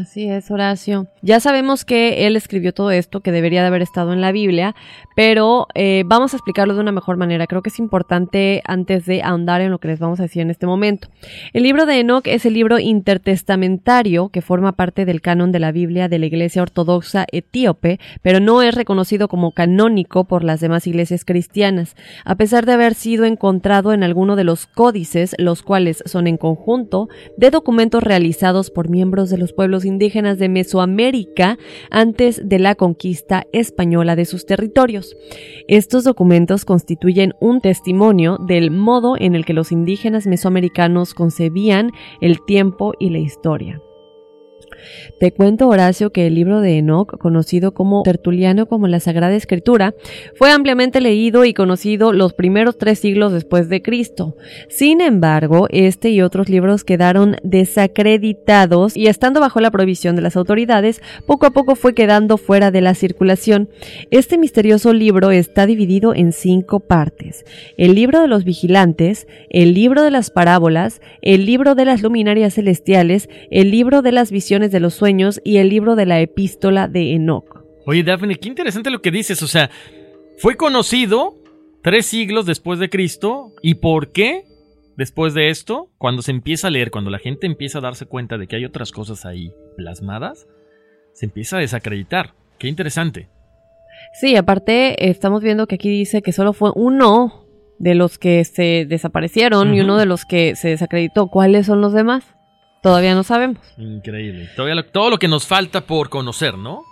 Así es, Horacio. Ya sabemos que él escribió todo esto, que debería de haber estado en la Biblia, pero eh, vamos a explicarlo de una mejor manera. Creo que es importante antes de ahondar en lo que les vamos a decir en este momento. El libro de Enoch es el libro intertestamentario que forma parte del canon de la Biblia de la Iglesia Ortodoxa Etíope, pero no es reconocido como canónico por las demás iglesias cristianas, a pesar de haber sido encontrado en alguno de los códices, los cuales son en conjunto de documentos realizados por miembros de los pueblos indígenas de Mesoamérica antes de la conquista española de sus territorios. Estos documentos constituyen un testimonio del modo en el que los indígenas mesoamericanos concebían el tiempo y la historia. Te cuento, Horacio, que el libro de Enoch, conocido como Tertuliano como la Sagrada Escritura, fue ampliamente leído y conocido los primeros tres siglos después de Cristo. Sin embargo, este y otros libros quedaron desacreditados y estando bajo la prohibición de las autoridades, poco a poco fue quedando fuera de la circulación. Este misterioso libro está dividido en cinco partes. El libro de los vigilantes, el libro de las parábolas, el libro de las luminarias celestiales, el libro de las visiones de los sueños y el libro de la epístola de Enoch. Oye, Daphne, qué interesante lo que dices. O sea, fue conocido tres siglos después de Cristo. ¿Y por qué? Después de esto, cuando se empieza a leer, cuando la gente empieza a darse cuenta de que hay otras cosas ahí plasmadas, se empieza a desacreditar. Qué interesante. Sí, aparte estamos viendo que aquí dice que solo fue uno de los que se desaparecieron y uno de los que se desacreditó. ¿Cuáles son los demás? Todavía no sabemos. Increíble. Todavía todo lo que nos falta por conocer, ¿no?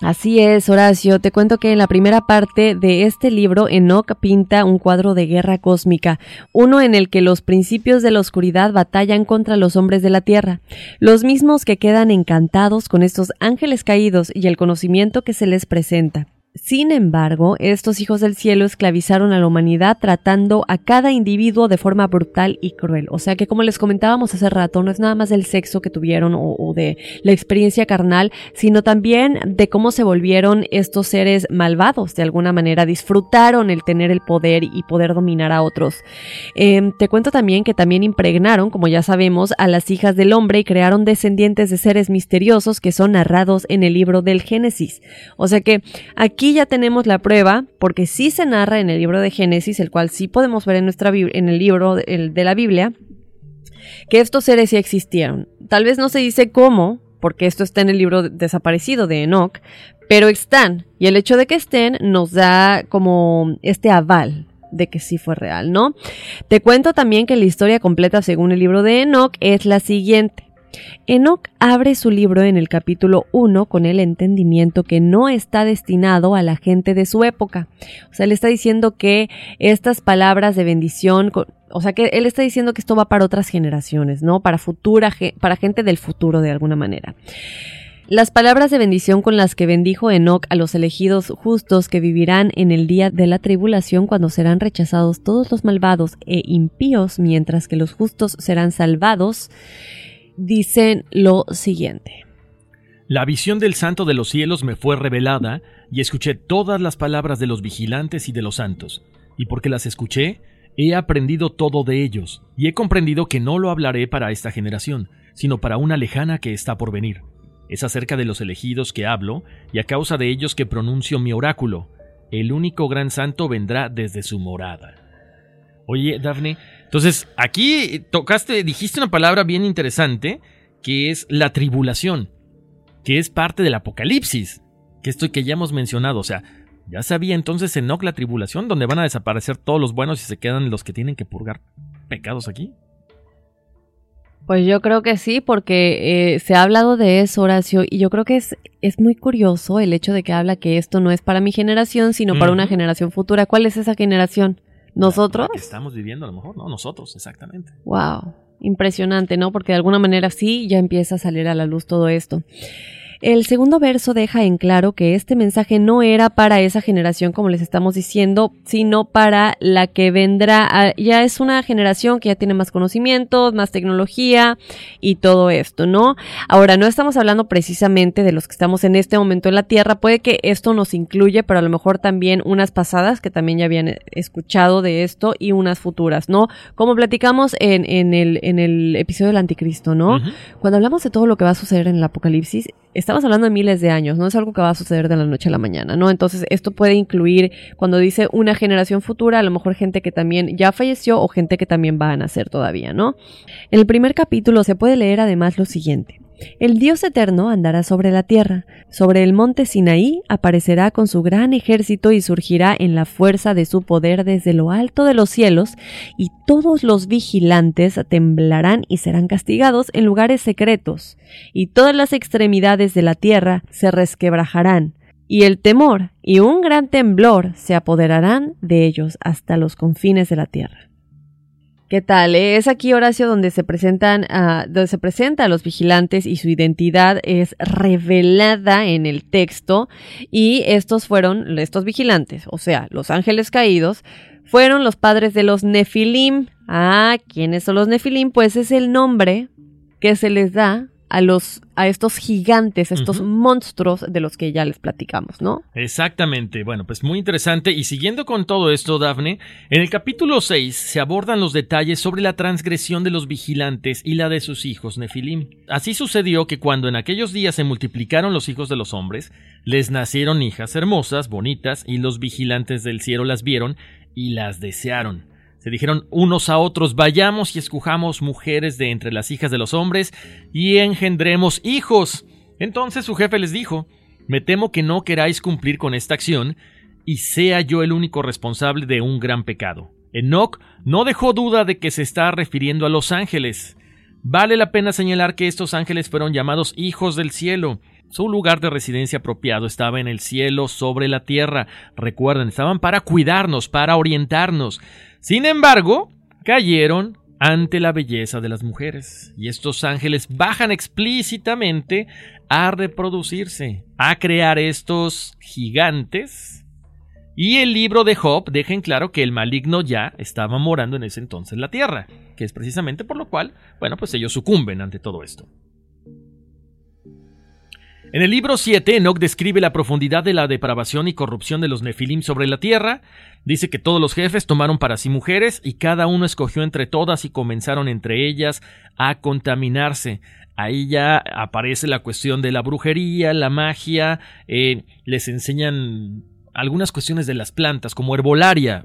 Así es, Horacio. Te cuento que en la primera parte de este libro, Enoch pinta un cuadro de guerra cósmica, uno en el que los principios de la oscuridad batallan contra los hombres de la tierra, los mismos que quedan encantados con estos ángeles caídos y el conocimiento que se les presenta. Sin embargo, estos hijos del cielo esclavizaron a la humanidad tratando a cada individuo de forma brutal y cruel. O sea que como les comentábamos hace rato, no es nada más del sexo que tuvieron o, de la experiencia carnal, sino también de cómo se volvieron estos seres malvados de alguna manera, disfrutaron el tener el poder y poder dominar a otros. Eh, te cuento también que también impregnaron, como ya sabemos, a las hijas del hombre y crearon descendientes de seres misteriosos que son narrados en el libro del Génesis. O sea que aquí Aquí ya tenemos la prueba, porque sí se narra en el libro de Génesis, el cual sí podemos ver en, nuestra, en el libro de, de la Biblia, que estos seres sí existieron. Tal vez no se dice cómo, porque esto está en el libro desaparecido de Enoch, pero están. Y el hecho de que estén nos da como este aval de que sí fue real, ¿no? Te cuento también que la historia completa según el libro de Enoch es la siguiente. Enoch abre su libro en el capítulo 1 con el entendimiento que no está destinado a la gente de su época. O sea, él está diciendo que estas palabras de bendición, o sea, que él está diciendo que esto va para otras generaciones, ¿no? Para futura, para gente del futuro de alguna manera. Las palabras de bendición con las que bendijo Enoch a los elegidos justos que vivirán en el día de la tribulación cuando serán rechazados todos los malvados e impíos, mientras que los justos serán salvados, dicen lo siguiente. La visión del santo de los cielos me fue revelada, y escuché todas las palabras de los vigilantes y de los santos, y porque las escuché, he aprendido todo de ellos, y he comprendido que no lo hablaré para esta generación, sino para una lejana que está por venir. Es acerca de los elegidos que hablo, y a causa de ellos que pronuncio mi oráculo. El único gran santo vendrá desde su morada. Oye, Dafne, entonces aquí tocaste, dijiste una palabra bien interesante, que es la tribulación, que es parte del apocalipsis, que esto que ya hemos mencionado, o sea, ya sabía entonces Enoch la tribulación, donde van a desaparecer todos los buenos y se quedan los que tienen que purgar pecados aquí. Pues yo creo que sí, porque eh, se ha hablado de eso, Horacio, y yo creo que es, es muy curioso el hecho de que habla que esto no es para mi generación, sino para una generación futura. ¿Cuál es esa generación? ¿Nosotros? que estamos viviendo a lo mejor, ¿no? Nosotros, exactamente. Wow, impresionante, ¿no? Porque de alguna manera sí ya empieza a salir a la luz todo esto. El segundo verso deja en claro que este mensaje no era para esa generación, como les estamos diciendo, sino para la que vendrá. Ah, ya es una generación que ya tiene más conocimientos, más tecnología y todo esto, ¿no? Ahora, no estamos hablando precisamente de los que estamos en este momento en la Tierra. Puede que esto nos incluye, pero a lo mejor también unas pasadas que también ya habían escuchado de esto y unas futuras, ¿no? Como platicamos en, en, el, en el episodio del Anticristo, ¿no? Cuando hablamos de todo lo que va a suceder en el Apocalipsis, estamos hablando de miles de años, no es algo que va a suceder de la noche a la mañana, ¿no? Entonces, esto puede incluir, cuando dice una generación futura, a lo mejor gente que también ya falleció o gente que también va a nacer todavía, ¿no? En el primer capítulo se puede leer además lo siguiente. El Dios eterno andará sobre la tierra, sobre el monte Sinaí aparecerá con su gran ejército y surgirá en la fuerza de su poder desde lo alto de los cielos, y todos los vigilantes temblarán y serán castigados en lugares secretos, y todas las extremidades de la tierra se resquebrajarán, y el temor y un gran temblor se apoderarán de ellos hasta los confines de la tierra. ¿Qué tal? Es aquí, Horacio, donde se presentan, uh, donde se presenta a los vigilantes y su identidad es revelada en el texto. Y estos fueron, estos vigilantes, o sea, los ángeles caídos, fueron los padres de los Nefilim. Ah, ¿quiénes son los Nefilim? Pues es el nombre que se les da a los a estos gigantes, a estos monstruos de los que ya les platicamos, ¿no? Exactamente. Bueno, pues muy interesante y siguiendo con todo esto, Dafne, en el capítulo 6 se abordan los detalles sobre la transgresión de los vigilantes y la de sus hijos Nefilim. Así sucedió que cuando en aquellos días se multiplicaron los hijos de los hombres, les nacieron hijas hermosas, bonitas, y los vigilantes del cielo las vieron y las desearon. Se dijeron unos a otros, vayamos y escojamos mujeres de entre las hijas de los hombres y engendremos hijos. Entonces su jefe les dijo, me temo que no queráis cumplir con esta acción y sea yo el único responsable de un gran pecado. Enoch no dejó duda de que se está refiriendo a los ángeles. Vale la pena señalar que estos ángeles fueron llamados hijos del cielo. Su lugar de residencia apropiado estaba en el cielo sobre la tierra. Recuerden, estaban para cuidarnos, para orientarnos. Sin embargo, cayeron ante la belleza de las mujeres, y estos ángeles bajan explícitamente a reproducirse, a crear estos gigantes. Y el libro de Job deja en claro que el maligno ya estaba morando en ese entonces en la tierra, que es precisamente por lo cual, bueno, pues ellos sucumben ante todo esto. En el libro 7, Enoch describe la profundidad de la depravación y corrupción de los Nefilim sobre la tierra. Dice que todos los jefes tomaron para sí mujeres y cada uno escogió entre todas y comenzaron entre ellas a contaminarse. Ahí ya aparece la cuestión de la brujería, la magia, eh, les enseñan algunas cuestiones de las plantas, como herbolaria,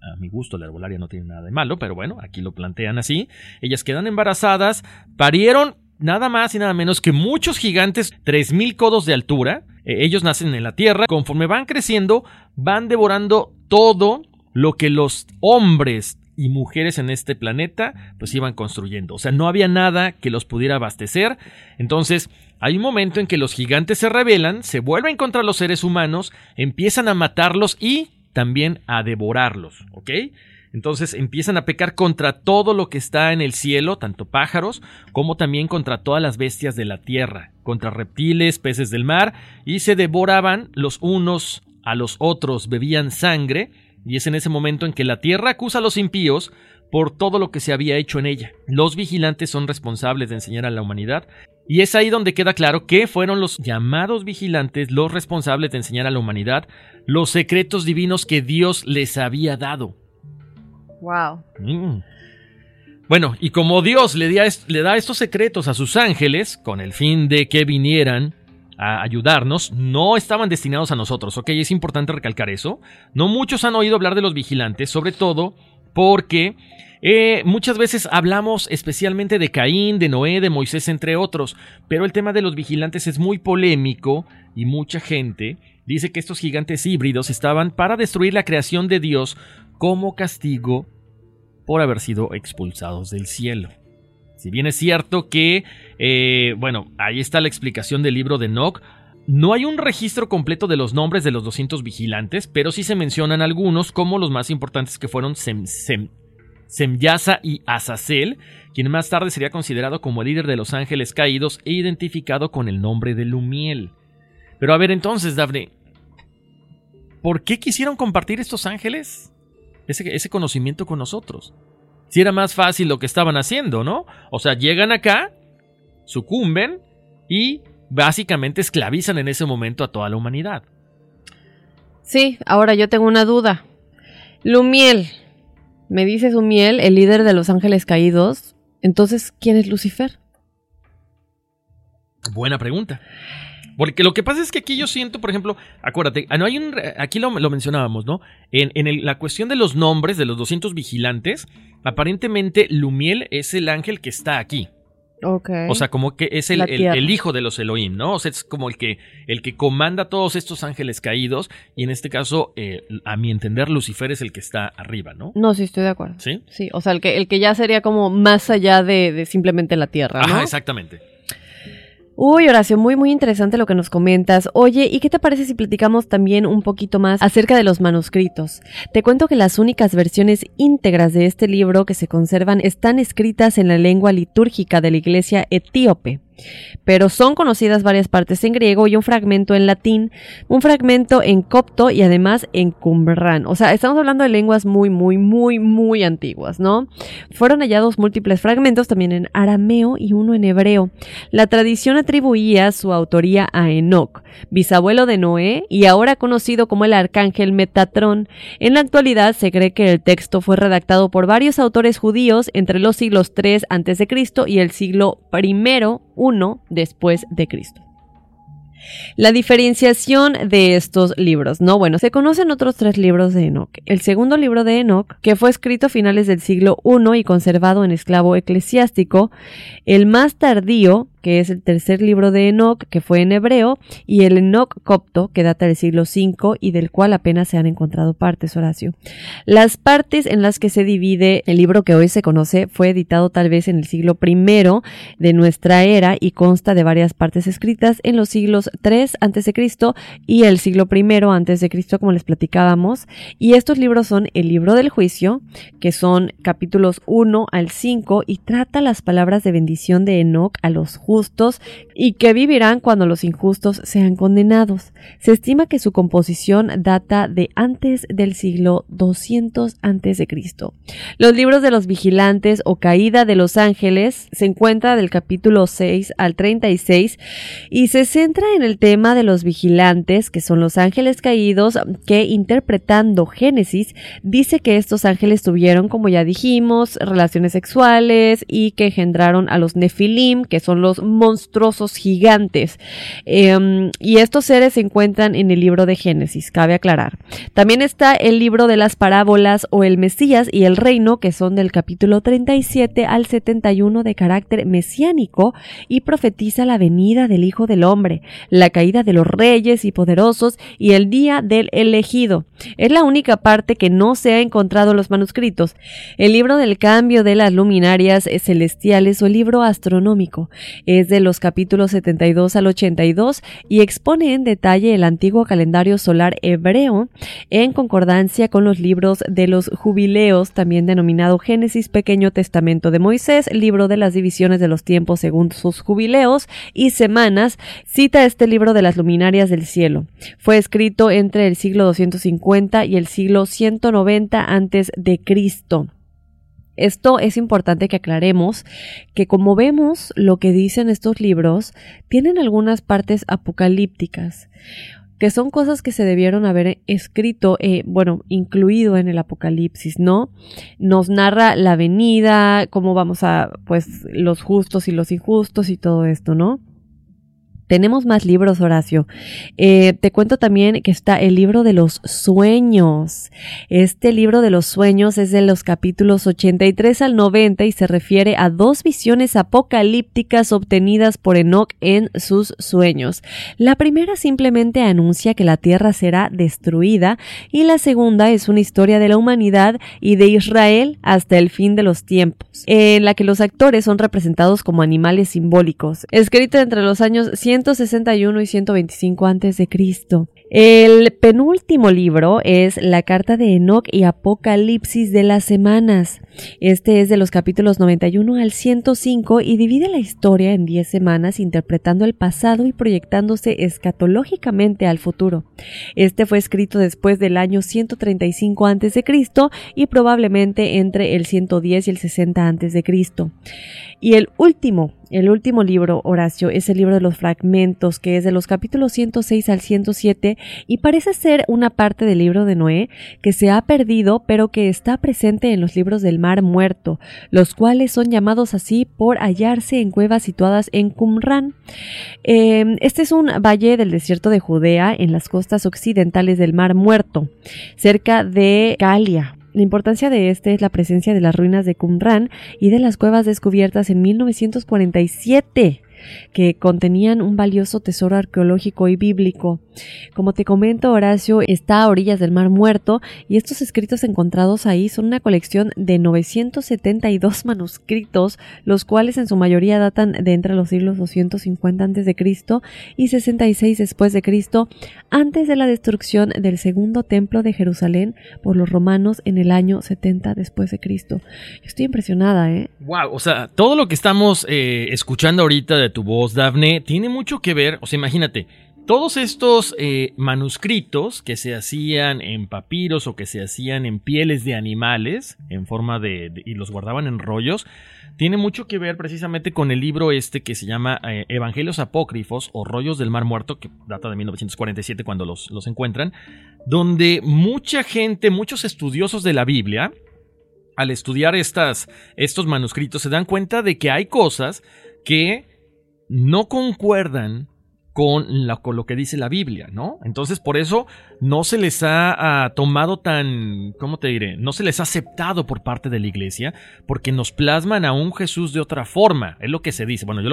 a mi gusto la herbolaria no tiene nada de malo, pero bueno, aquí lo plantean así. Ellas quedan embarazadas, parieron nada más y nada menos que muchos gigantes, 3.000 codos de altura. Eh, ellos nacen en la Tierra. Conforme van creciendo, van devorando todo lo que los hombres y mujeres en este planeta pues iban construyendo. O sea, no había nada que los pudiera abastecer. Entonces, hay un momento en que los gigantes se rebelan, se vuelven contra los seres humanos, empiezan a matarlos y también a devorarlos, ¿ok? Entonces empiezan a pecar contra todo lo que está en el cielo, tanto pájaros como también contra todas las bestias de la tierra, contra reptiles, peces del mar, y se devoraban los unos a los otros, bebían sangre, y es en ese momento en que la tierra acusa a los impíos por todo lo que se había hecho en ella. Los vigilantes son responsables de enseñar a la humanidad, y es ahí donde queda claro que fueron los llamados vigilantes los responsables de enseñar a la humanidad los secretos divinos que Dios les había dado. Wow. Mm. Bueno, y como Dios le da, estos secretos a sus ángeles, con el fin de que vinieran a ayudarnos, no estaban destinados a nosotros, ¿ok? Es importante recalcar eso. No muchos han oído hablar de los vigilantes, sobre todo porque eh, muchas veces hablamos especialmente de Caín, de Noé, de Moisés, entre otros, pero el tema de los vigilantes es muy polémico y mucha gente dice que estos gigantes híbridos estaban para destruir la creación de Dios como castigo por haber sido expulsados del cielo. Si bien es cierto que, eh, bueno, ahí está la explicación del libro de Enoch, no hay un registro completo de los nombres de los 200 vigilantes, pero sí se mencionan algunos como los más importantes que fueron Sem, y Azazel, quien más tarde sería considerado como el líder de los ángeles caídos e identificado con el nombre de Lumiel. Pero a ver entonces, Daphne, ¿por qué quisieron compartir estos ángeles? Ese, conocimiento con nosotros. Si era más fácil lo que estaban haciendo, ¿no? O sea, llegan acá, sucumben y básicamente esclavizan en ese momento a toda la humanidad. Sí, ahora yo tengo una duda. Lumiel, me dices Lumiel, el líder de los ángeles caídos, entonces, ¿quién es Lucifer? Buena pregunta. Porque lo que pasa es que aquí yo siento, por ejemplo, acuérdate, ah, no hay un, aquí lo, mencionábamos, ¿no? En, en la cuestión de los nombres de los 200 vigilantes, aparentemente Lumiel es el ángel que está aquí. Okay. O sea, como que es el, el, hijo de los Elohim, ¿no? O sea, es como el que, el que comanda todos estos ángeles caídos. Y en este caso, eh, a mi entender, Lucifer es el que está arriba, ¿no? No, sí, estoy de acuerdo. ¿Sí? Sí, o sea, el que, el que ya sería como más allá de, de simplemente la tierra, ¿no? Ajá, exactamente. Uy, Horacio, muy muy interesante lo que nos comentas. Oye, ¿y qué te parece si platicamos también un poquito más acerca de los manuscritos? Te cuento que las únicas versiones íntegras de este libro que se conservan están escritas en la lengua litúrgica de la iglesia etíope pero son conocidas varias partes en griego y un fragmento en latín, un fragmento en copto y además en cumbrán. O sea, estamos hablando de lenguas muy, muy, muy, muy antiguas, ¿no? Fueron hallados múltiples fragmentos también en arameo y uno en hebreo. La tradición atribuía su autoría a Enoch, bisabuelo de Noé y ahora conocido como el arcángel Metatrón. En la actualidad se cree que el texto fue redactado por varios autores judíos entre los siglos 3 a.C. y el siglo I uno después de Cristo. La diferenciación de estos libros, ¿no? Bueno, se conocen otros tres libros de Enoch. El segundo libro de Enoch, que fue escrito a finales del siglo I y conservado en esclavo eclesiástico. El más tardío, que es el tercer libro de Enoch, que fue en hebreo, y el Enoch copto, que data del siglo V y del cual apenas se han encontrado partes, Horacio. Las partes en las que se divide el libro que hoy se conoce fue editado tal vez en el siglo I de nuestra era y consta de varias partes escritas en los siglos 3 a.C. y el siglo I a.C., como les platicábamos. Y estos libros son el libro del juicio, que son capítulos 1 al 5, y trata las palabras de bendición de Enoch a los justos y que vivirán cuando los injustos sean condenados. Se estima que su composición data de antes del siglo 200 a.C. Los libros de los vigilantes o caída de los ángeles se encuentra del capítulo 6 al 36 y se centra en el tema de los vigilantes, que son los ángeles caídos, que interpretando Génesis dice que estos ángeles tuvieron, como ya dijimos, relaciones sexuales y que engendraron a los nefilim, que son los monstruosos gigantes. Em, y estos seres se encuentran en el libro de Génesis, cabe aclarar. También está el libro de las parábolas o el Mesías y el reino, que son del capítulo 37 al 71 de carácter mesiánico y profetiza la venida del Hijo del Hombre, la caída de los reyes y poderosos y el día del elegido. Es la única parte que no se ha encontrado en los manuscritos. El libro del cambio de las luminarias celestiales o el libro astronómico es de los capítulos 72 al 82 y expone en detalle el antiguo calendario solar hebreo en concordancia con los libros de los jubileos, también denominado Génesis, Pequeño Testamento de Moisés, libro de las divisiones de los tiempos según sus jubileos y semanas, cita este libro de las luminarias del cielo. Fue escrito entre el siglo 250 y el siglo 190 antes de Cristo. Esto es importante que aclaremos que como vemos lo que dicen estos libros, tienen algunas partes apocalípticas que son cosas que se debieron haber escrito, eh, bueno, incluido en el Apocalipsis, ¿no? Nos narra la venida, cómo vamos a, pues, los justos y los injustos y todo esto, ¿no? Tenemos más libros, Horacio. Eh, te cuento también que está el libro de los sueños. Este libro de los sueños es de los capítulos 83 al 90 y se refiere a dos visiones apocalípticas obtenidas por Enoch en sus sueños. La primera simplemente anuncia que la tierra será destruida y la segunda es una historia de la humanidad y de Israel hasta el fin de los tiempos, en la que los actores son representados como animales simbólicos. Escrito entre los años 100 161 y 125 a.C. El penúltimo libro es la carta de Enoch y Apocalipsis de las semanas. Este es de los capítulos 91 al 105 y divide la historia en 10 semanas interpretando el pasado y proyectándose escatológicamente al futuro. Este fue escrito después del año 135 a.C. y probablemente entre el 110 y el 60 a.C. Y el último el último libro, Horacio, es el libro de los fragmentos, que es de los capítulos 106 al 107 y parece ser una parte del libro de Noé que se ha perdido pero que está presente en los libros del mar muerto, los cuales son llamados así por hallarse en cuevas situadas en Qumran. Em, este es un valle del desierto de Judea en las costas occidentales del mar muerto, cerca de Galia, la importancia de este es la presencia de las ruinas de Qumran y de las cuevas descubiertas en 1947 que contenían un valioso tesoro arqueológico y bíblico. Como te comento, Horacio está a orillas del Mar Muerto y estos escritos encontrados ahí son una colección de 972 manuscritos, los cuales en su mayoría datan de entre los siglos 250 a.C. y 66 después de Cristo, antes de la destrucción del segundo templo de Jerusalén por los romanos en el año 70 después de Cristo. Estoy impresionada, ¿eh? Wow, o sea, todo lo que estamos eh, escuchando ahorita tu voz, Dafne, tiene mucho que ver, o sea, imagínate, todos estos eh, manuscritos que se hacían en papiros o que se hacían en pieles de animales en forma de, y los guardaban en rollos, tiene mucho que ver precisamente con el libro este que se llama eh, Evangelios Apócrifos o Rollos del Mar Muerto, que data de 1947 cuando los, los encuentran, donde mucha gente, muchos estudiosos de la Biblia, al estudiar estas, estos manuscritos, se dan cuenta de que hay cosas que no concuerdan con, lo que dice la Biblia, ¿no? Entonces, por eso no se les ha, tomado tan, ¿cómo te diré? No se les ha aceptado por parte de la iglesia, porque nos plasman a un Jesús de otra forma, es lo que se dice. Bueno, yo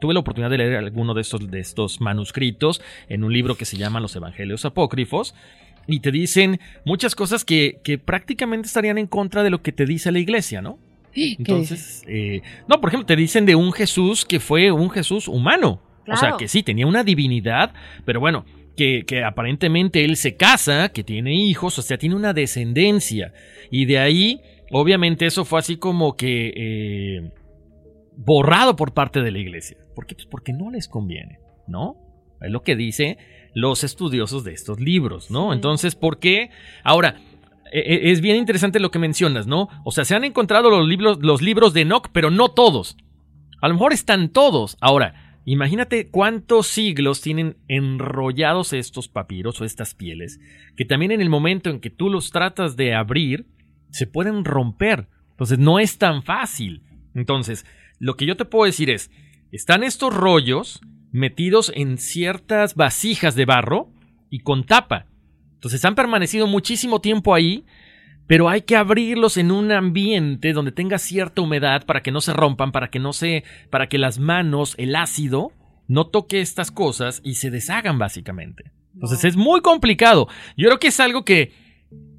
tuve la oportunidad de leer alguno de estos, manuscritos en un libro que se llama Los Evangelios Apócrifos, y te dicen muchas cosas que prácticamente estarían en contra de lo que te dice la iglesia, ¿no? Entonces, eh, no, por ejemplo, te dicen de un Jesús que fue un Jesús humano. O sea, que sí, tenía una divinidad, pero bueno, que, que aparentemente él se casa, que tiene hijos, o sea, tiene una descendencia. Y de ahí, obviamente, eso fue así como que eh, borrado por parte de la iglesia. ¿Por qué? Pues porque no les conviene, ¿no? Es lo que dice los estudiosos de estos libros, ¿no? Entonces, ¿por qué? Ahora, es bien interesante lo que mencionas, ¿no? O sea, se han encontrado los libros, los libros de Enoch, pero no todos. A lo mejor están todos. Ahora, imagínate cuántos siglos tienen enrollados estos papiros o estas pieles, que también en el momento en que tú los tratas de abrir, se pueden romper. Entonces, no es tan fácil. Entonces, lo que yo te puedo decir es, están estos rollos metidos en ciertas vasijas de barro y con tapa. Entonces han permanecido muchísimo tiempo ahí, pero hay que abrirlos en un ambiente donde tenga cierta humedad para que no se rompan, para que no se, para que las manos, el ácido, no toque estas cosas y se deshagan básicamente. Entonces es muy complicado. Yo creo que es algo que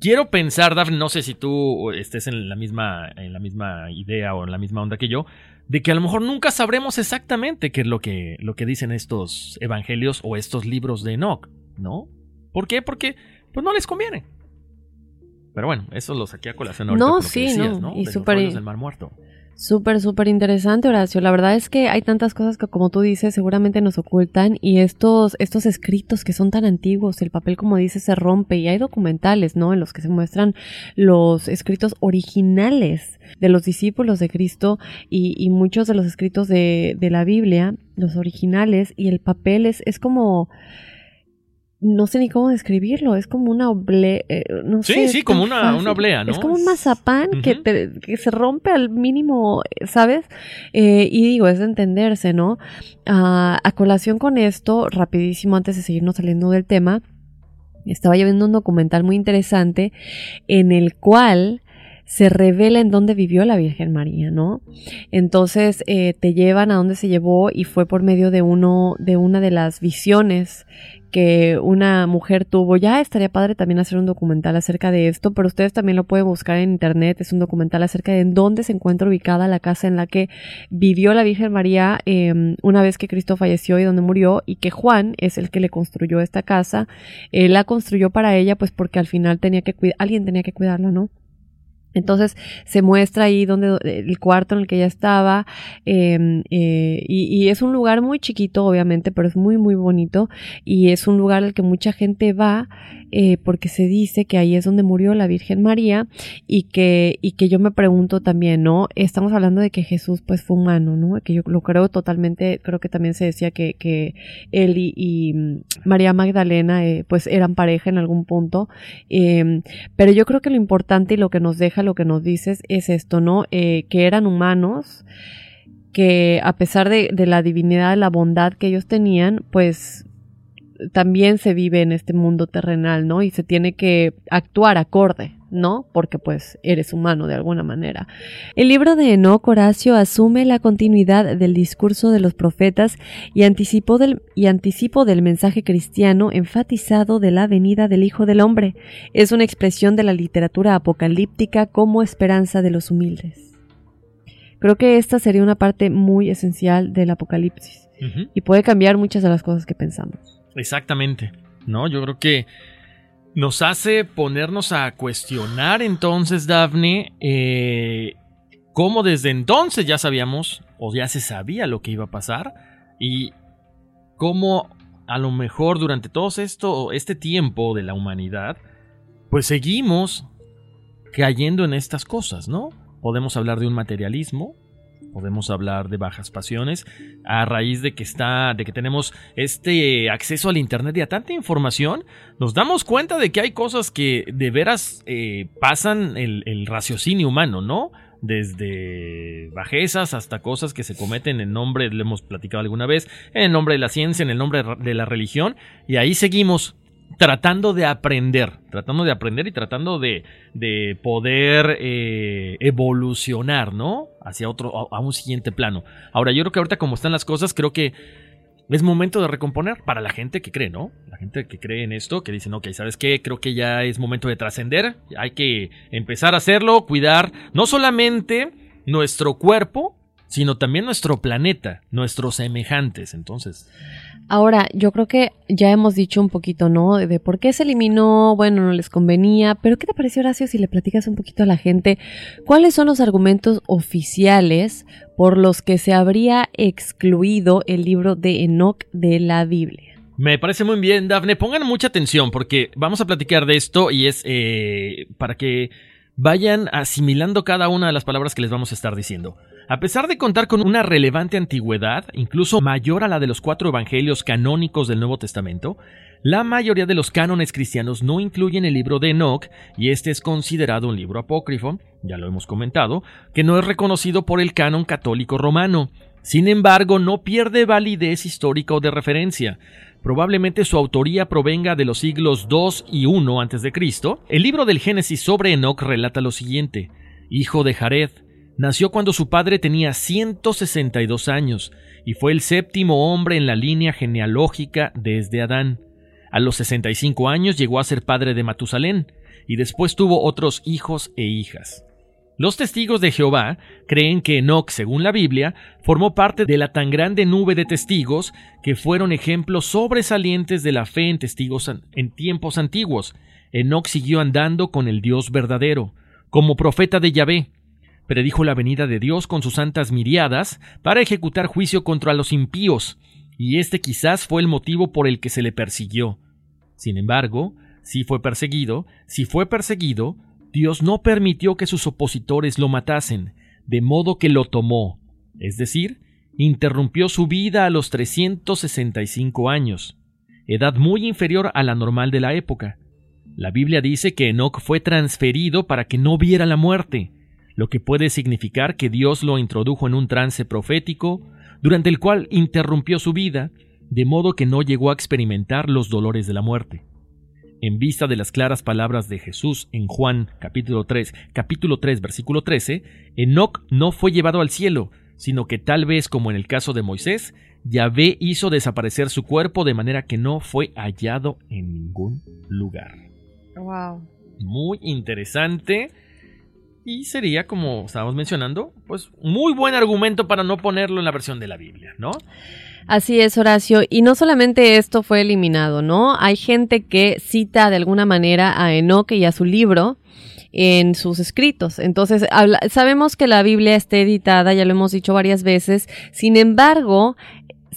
quiero pensar, Dafne, no sé si tú estés en la misma, en la misma idea o en la misma onda que yo, de que a lo mejor nunca sabremos exactamente qué es lo que, lo que dicen estos evangelios o estos libros de Enoch, ¿no? ¿Por qué? Porque pues no les conviene. Pero bueno, eso lo saqué a colación ahorita No, sí, decías, no, ¿no? y súper- del Mar Muerto. Súper, súper interesante, Horacio. La verdad es que hay tantas cosas que, como tú dices, seguramente nos ocultan y estos, estos escritos que son tan antiguos, el papel, como dices, se rompe y hay documentales, ¿no? En los que se muestran los escritos originales de los discípulos de Cristo y, y muchos de los escritos de, de la Biblia, los originales, y el papel es, es como, no sé ni cómo describirlo, es como una oble, eh, no Sí, sé, sí, como una- una oblea, ¿no? Es como un mazapán que, te- que se rompe al mínimo, ¿sabes? Eh, y digo, es de entenderse, ¿no? Ah, a colación con esto, rapidísimo, antes de seguirnos saliendo del tema, estaba yo viendo un documental muy interesante en el cual se revela en dónde vivió la Virgen María, ¿no? Entonces eh, te llevan a dónde se llevó y fue por medio de uno de una de las visiones que una mujer tuvo. Ya estaría padre también hacer un documental acerca de esto, pero ustedes también lo pueden buscar en internet. Es un documental acerca de dónde se encuentra ubicada la casa en la que vivió la Virgen María eh, una vez que Cristo falleció y donde murió, y que Juan es el que le construyó esta casa. Él la construyó para ella, pues porque al final tenía que cuidar, alguien tenía que cuidarla, ¿no? Entonces se muestra ahí donde el cuarto en el que ella estaba eh, eh, y es un lugar muy chiquito obviamente pero es muy muy bonito y es un lugar al que mucha gente va eh, porque se dice que ahí es donde murió la Virgen María y que y que yo me pregunto también no estamos hablando de que Jesús pues fue humano no que yo lo creo totalmente creo que también se decía que, que él y, y María Magdalena eh, pues eran pareja en algún punto eh, pero yo creo que lo importante y lo que nos deja lo que nos dices es esto, ¿no? Eh, que eran humanos, que a pesar de, de, la divinidad, de la bondad que ellos tenían, pues también se vive en este mundo terrenal, ¿no? Y se tiene que actuar acorde, ¿no? Porque pues eres humano de alguna manera. El libro de Enoch Horacio asume la continuidad del discurso de los profetas y anticipó del, y anticipo del mensaje cristiano enfatizado de la venida del Hijo del Hombre. Es una expresión de la literatura apocalíptica como esperanza de los humildes. Creo que esta sería una parte muy esencial del apocalipsis uh -huh. y puede cambiar muchas de las cosas que pensamos. Exactamente, ¿no? Yo creo que nos hace ponernos a cuestionar entonces, Daphne, eh, cómo desde entonces ya sabíamos o ya se sabía lo que iba a pasar y cómo a lo mejor durante todo esto, este tiempo de la humanidad, pues seguimos cayendo en estas cosas, ¿no? Podemos hablar de un materialismo, podemos hablar de bajas pasiones a raíz de que está de que tenemos este acceso al internet y a tanta información nos damos cuenta de que hay cosas que de veras eh, pasan el, raciocinio humano no desde bajezas hasta cosas que se cometen en nombre le hemos platicado alguna vez en el nombre de la ciencia en el nombre de la religión y ahí seguimos tratando de aprender, tratando de aprender y tratando de, de poder eh, evolucionar, ¿no? Hacia otro, a, a, un siguiente plano. Ahora, yo creo que ahorita como están las cosas, creo que es momento de recomponer para la gente que cree, ¿no? La gente que cree en esto, que dicen, ok, ¿sabes qué? Creo que ya es momento de trascender, hay que empezar a hacerlo, cuidar no solamente nuestro cuerpo, sino también nuestro planeta, nuestros semejantes. Entonces, Ahora, yo creo que ya hemos dicho un poquito, ¿no? De por qué se eliminó, bueno, no les convenía, pero ¿qué te pareció, Horacio, si le platicas un poquito a la gente cuáles son los argumentos oficiales por los que se habría excluido el libro de Enoch de la Biblia? Me parece muy bien, Dafne. Pongan mucha atención porque vamos a platicar de esto y es eh, para que vayan asimilando cada una de las palabras que les vamos a estar diciendo. A pesar de contar con una relevante antigüedad, incluso mayor a la de los cuatro evangelios canónicos del Nuevo Testamento, la mayoría de los cánones cristianos no incluyen el libro de Enoch, y este es considerado un libro apócrifo, ya lo hemos comentado, que no es reconocido por el canon católico romano. Sin embargo, no pierde validez histórica o de referencia. Probablemente su autoría provenga de los siglos II y I a.C. El libro del Génesis sobre Enoch relata lo siguiente: Hijo de Jared, Nació cuando su padre tenía 162 años y fue el séptimo hombre en la línea genealógica desde Adán. A los 65 años llegó a ser padre de Matusalén y después tuvo otros hijos e hijas. Los testigos de Jehová creen que Enoch, según la Biblia, formó parte de la tan grande nube de testigos que fueron ejemplos sobresalientes de la fe en testigos en tiempos antiguos. Enoch siguió andando con el Dios verdadero, como profeta de Yahvé, predijo la venida de Dios con sus santas miriadas para ejecutar juicio contra los impíos, y este quizás fue el motivo por el que se le persiguió. Sin embargo, si fue perseguido, si fue perseguido, Dios no permitió que sus opositores lo matasen, de modo que lo tomó, es decir, interrumpió su vida a los 365 años, edad muy inferior a la normal de la época. La Biblia dice que Enoch fue transferido para que no viera la muerte, lo que puede significar que Dios lo introdujo en un trance profético, durante el cual interrumpió su vida, de modo que no llegó a experimentar los dolores de la muerte. En vista de las claras palabras de Jesús en Juan capítulo 3, capítulo 3 versículo 13, Enoc no fue llevado al cielo, sino que tal vez como en el caso de Moisés, Yahvé hizo desaparecer su cuerpo de manera que no fue hallado en ningún lugar. Wow. Muy interesante. Y sería, como estábamos mencionando, pues muy buen argumento para no ponerlo en la versión de la Biblia, ¿no? Así es, Horacio. Y no solamente esto fue eliminado, ¿no? Hay gente que cita de alguna manera a Enoque y a su libro en sus escritos. Entonces, sabemos que la Biblia está editada, ya lo hemos dicho varias veces. Sin embargo,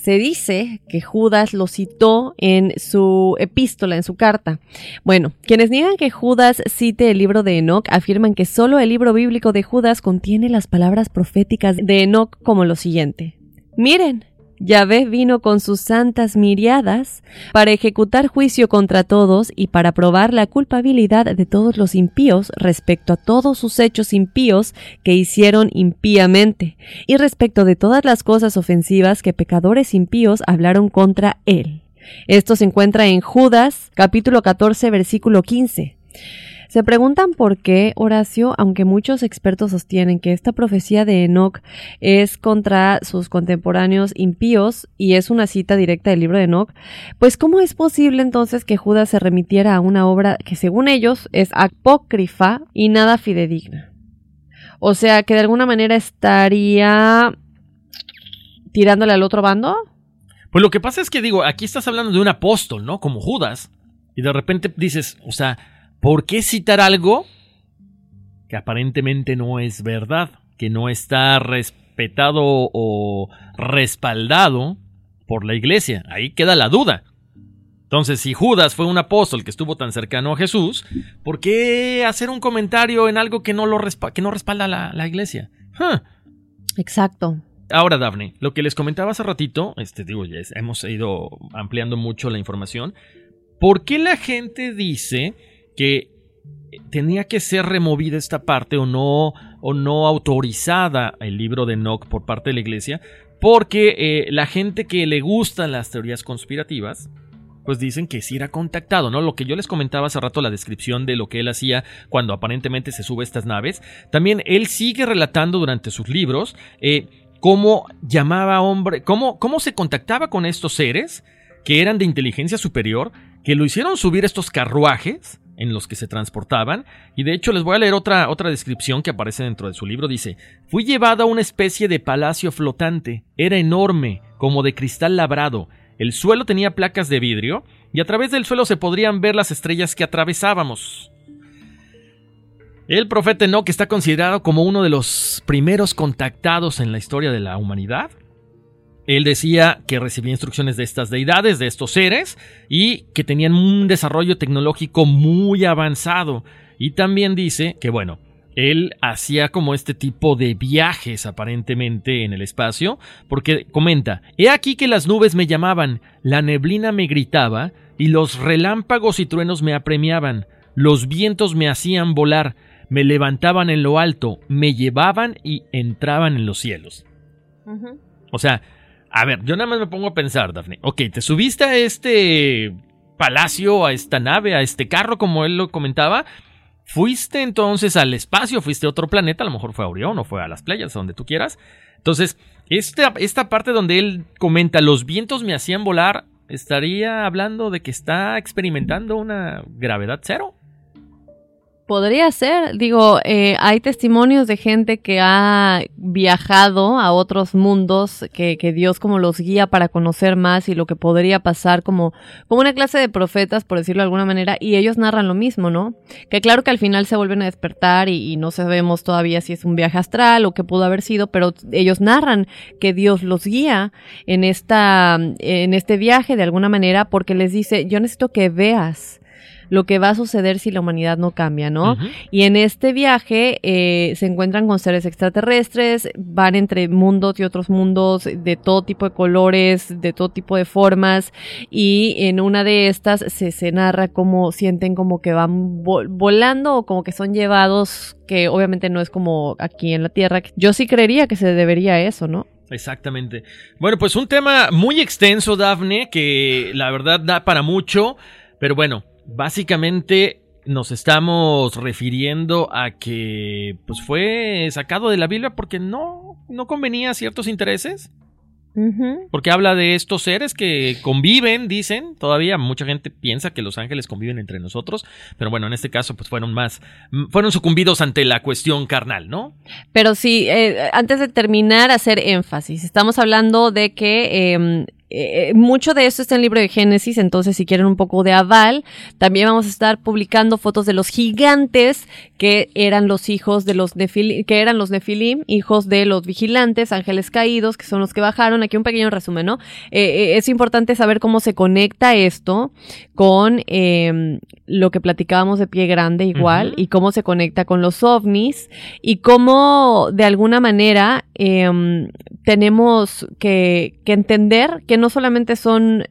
se dice que Judas lo citó en su epístola, en su carta. Bueno, quienes niegan que Judas cite el libro de Enoch afirman que solo el libro bíblico de Judas contiene las palabras proféticas de Enoch como lo siguiente. Miren, Yahvé vino con sus santas miriadas para ejecutar juicio contra todos y para probar la culpabilidad de todos los impíos respecto a todos sus hechos impíos que hicieron impíamente y respecto de todas las cosas ofensivas que pecadores impíos hablaron contra él. Esto se encuentra en Judas capítulo 14 versículo 15. Se preguntan por qué Horacio, aunque muchos expertos sostienen que esta profecía de Enoch es contra sus contemporáneos impíos y es una cita directa del libro de Enoch, pues ¿cómo es posible entonces que Judas se remitiera a una obra que según ellos es apócrifa y nada fidedigna? O sea, que de alguna manera estaría tirándole al otro bando. Pues lo que pasa es que digo, aquí estás hablando de un apóstol, ¿no? Como Judas. Y de repente dices, o sea, ¿Por qué citar algo que aparentemente no es verdad, que no está respetado o respaldado por la iglesia? Ahí queda la duda. Entonces, si Judas fue un apóstol que estuvo tan cercano a Jesús, ¿por qué hacer un comentario en algo que no, lo que no respalda la, la iglesia? Exacto. Ahora, Daphne, lo que les comentaba hace ratito, este, digo, ya hemos ido ampliando mucho la información. ¿Por qué la gente dice que tenía que ser removida esta parte o no, o no autorizada el libro de Enoch por parte de la iglesia, porque eh, la gente que le gustan las teorías conspirativas, pues dicen que sí era contactado, ¿no? Lo que yo les comentaba hace rato, la descripción de lo que él hacía cuando aparentemente se sube a estas naves, también él sigue relatando durante sus libros eh, cómo llamaba hombre, cómo, cómo se contactaba con estos seres que eran de inteligencia superior, que lo hicieron subir estos carruajes, en los que se transportaban. Y de hecho les voy a leer otra, otra descripción que aparece dentro de su libro. Dice, fui llevado a una especie de palacio flotante. Era enorme, como de cristal labrado. El suelo tenía placas de vidrio y a través del suelo se podrían ver las estrellas que atravesábamos. El profeta Enoch está considerado como uno de los primeros contactados en la historia de la humanidad. Él decía que recibía instrucciones de estas deidades, de estos seres, y que tenían un desarrollo tecnológico muy avanzado. Y también dice que, bueno, él hacía como este tipo de viajes aparentemente en el espacio, porque comenta, he aquí que las nubes me llamaban, la neblina me gritaba, y los relámpagos y truenos me apremiaban, los vientos me hacían volar, me levantaban en lo alto, me llevaban y entraban en los cielos. O sea, a ver, yo nada más me pongo a pensar, Daphne. Ok, te subiste a este palacio, a esta nave, a este carro, como él lo comentaba. Fuiste entonces al espacio, fuiste a otro planeta, a lo mejor fue a Orión o fue a las playas, donde tú quieras. Entonces, esta, esta parte donde él comenta, los vientos me hacían volar, estaría hablando de que está experimentando una gravedad cero. Podría ser, digo, eh, hay testimonios de gente que ha viajado a otros mundos, que, que, Dios como los guía para conocer más y lo que podría pasar como, como una clase de profetas, por decirlo de alguna manera, y ellos narran lo mismo, ¿no? Que claro que al final se vuelven a despertar y, y no sabemos todavía si es un viaje astral o qué pudo haber sido, pero ellos narran que Dios los guía en esta, en este viaje de alguna manera porque les dice, yo necesito que veas lo que va a suceder si la humanidad no cambia, ¿no? Y en este viaje eh, se encuentran con seres extraterrestres, van entre mundos y otros mundos de todo tipo de colores, de todo tipo de formas, y en una de estas se, se narra cómo sienten como que van volando o como que son llevados, que obviamente no es como aquí en la Tierra. Yo sí creería que se debería eso, ¿no? Exactamente. Bueno, pues un tema muy extenso, Dafne, que la verdad da para mucho, pero bueno, básicamente nos estamos refiriendo a que pues fue sacado de la Biblia porque no, no convenía a ciertos intereses. Porque habla de estos seres que conviven, dicen, todavía mucha gente piensa que los ángeles conviven entre nosotros, pero bueno, en este caso pues fueron más, fueron sucumbidos ante la cuestión carnal, ¿no? Pero sí, eh, antes de terminar, hacer énfasis, estamos hablando de que em, eh, mucho de esto está en el libro de Génesis, entonces si quieren un poco de aval, también vamos a estar publicando fotos de los gigantes que eran los hijos de los Nefilim, que eran los Nefilim, hijos de los vigilantes, ángeles caídos, que son los que bajaron. Aquí un pequeño resumen, ¿no? Eh, eh, es importante saber cómo se conecta esto con em, lo que platicábamos de pie grande igual y cómo se conecta con los ovnis y cómo de alguna manera em, tenemos que, que entender que no solamente son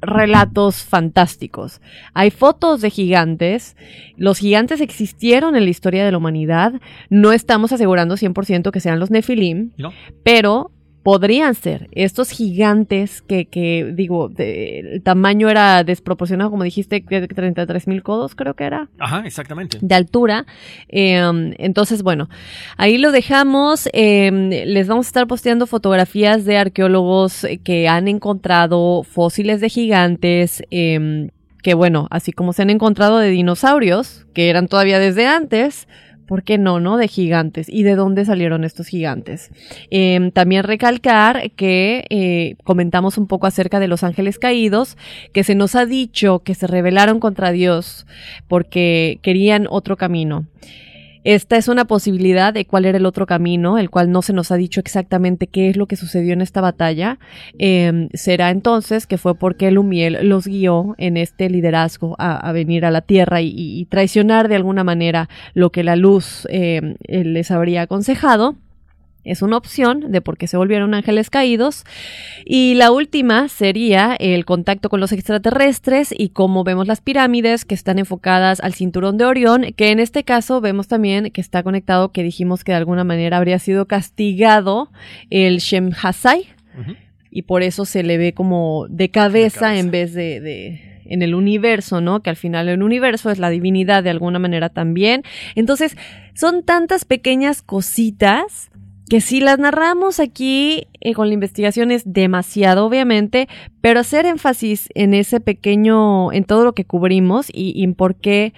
relatos fantásticos. Hay fotos de gigantes. Los gigantes existieron en la historia de la humanidad. No estamos asegurando 100% que sean los Nefilim, pero podrían ser estos gigantes que, que digo, el tamaño era desproporcionado, como dijiste, 33 mil codos creo que era. Ajá, exactamente. De altura. Em, entonces, bueno, ahí lo dejamos. Em, les vamos a estar posteando fotografías de arqueólogos que han encontrado fósiles de gigantes. Em, que bueno, así como se han encontrado de dinosaurios, que eran todavía desde antes, ¿por qué no, no? De gigantes. ¿Y de dónde salieron estos gigantes? Em, también recalcar que eh, comentamos un poco acerca de los ángeles caídos, que se nos ha dicho que se rebelaron contra Dios porque querían otro camino. Esta es una posibilidad de cuál era el otro camino, el cual no se nos ha dicho exactamente qué es lo que sucedió en esta batalla. Em, será entonces que fue porque Lumiel los guió en este liderazgo a, venir a la Tierra y, traicionar de alguna manera lo que la luz em, les habría aconsejado es una opción de por qué se volvieron ángeles caídos. Y la última sería el contacto con los extraterrestres y cómo vemos las pirámides que están enfocadas al cinturón de Orión, que en este caso vemos también que está conectado, que dijimos que de alguna manera habría sido castigado el Shem Hasai. Y por eso se le ve como de cabeza, en vez de, de en el universo, ¿no? Que al final el universo es la divinidad de alguna manera también. Entonces, son tantas pequeñas cositas que si las narramos aquí eh, con la investigación es demasiado, obviamente, pero hacer énfasis en ese pequeño, en todo lo que cubrimos y, en por qué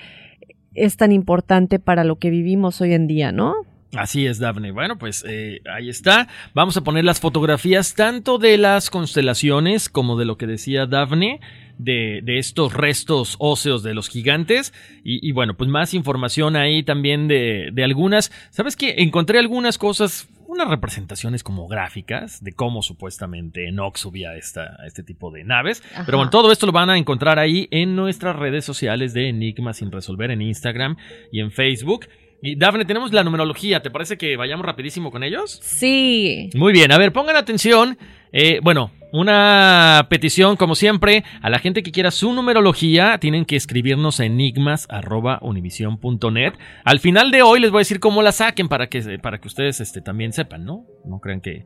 es tan importante para lo que vivimos hoy en día, ¿no? Así es, Daphne. Bueno, pues eh, ahí está. Vamos a poner las fotografías tanto de las constelaciones como de lo que decía Daphne. De, de estos restos óseos de los gigantes y, bueno pues más información ahí también de, de algunas sabes que encontré algunas cosas unas representaciones como gráficas de cómo supuestamente Enoch subía esta, a este tipo de naves. Ajá. Pero bueno, todo esto lo van a encontrar ahí en nuestras redes sociales de Enigma sin resolver en Instagram y en Facebook. Y Dafne, tenemos la numerología. ¿Te parece que vayamos rapidísimo con ellos? Sí. Muy bien, a ver, pongan atención. Eh, bueno, una petición, como siempre, a la gente que quiera su numerología, tienen que escribirnos a enigmas.univision.net. Al final de hoy les voy a decir cómo la saquen para que, para que ustedes este, también sepan, ¿no? No crean que,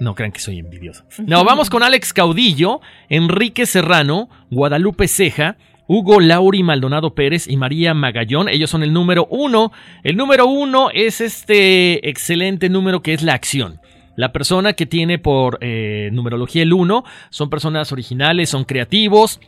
no crean que soy envidioso. No, (laughs) vamos con Alex Caudillo, Enrique Serrano, Guadalupe Ceja, Hugo Lauri Maldonado Pérez y María Magallón. Ellos son el número uno. El número uno es este excelente número que es la acción. La persona que tiene por eh, numerología el 1 son personas originales, son creativos,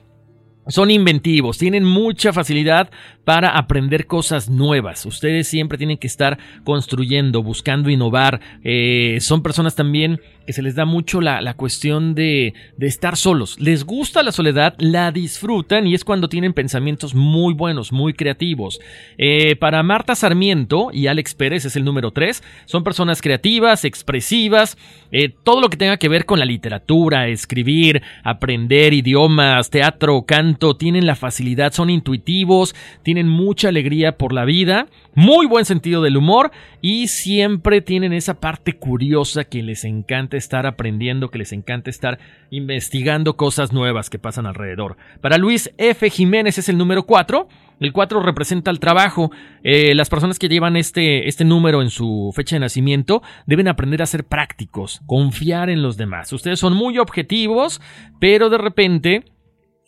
son inventivos, tienen mucha facilidad para aprender cosas nuevas. Ustedes siempre tienen que estar construyendo, buscando innovar. Eh, son personas también que se les da mucho la, la cuestión de, de, estar solos. Les gusta la soledad, la disfrutan y es cuando tienen pensamientos muy buenos, muy creativos. Eh, para Marta Sarmiento y Alex Pérez es el número 3. Son personas creativas, expresivas, eh, todo lo que tenga que ver con la literatura, escribir, aprender idiomas, teatro, canto, tienen la facilidad, son intuitivos, tienen mucha alegría por la vida, muy buen sentido del humor y siempre tienen esa parte curiosa que les encanta estar aprendiendo, que les encanta estar investigando cosas nuevas que pasan alrededor. Para Luis F. Jiménez es el número 4. El 4 representa el trabajo. Eh, las personas que llevan este, este número en su fecha de nacimiento deben aprender a ser prácticos, confiar en los demás. Ustedes son muy objetivos, pero de repente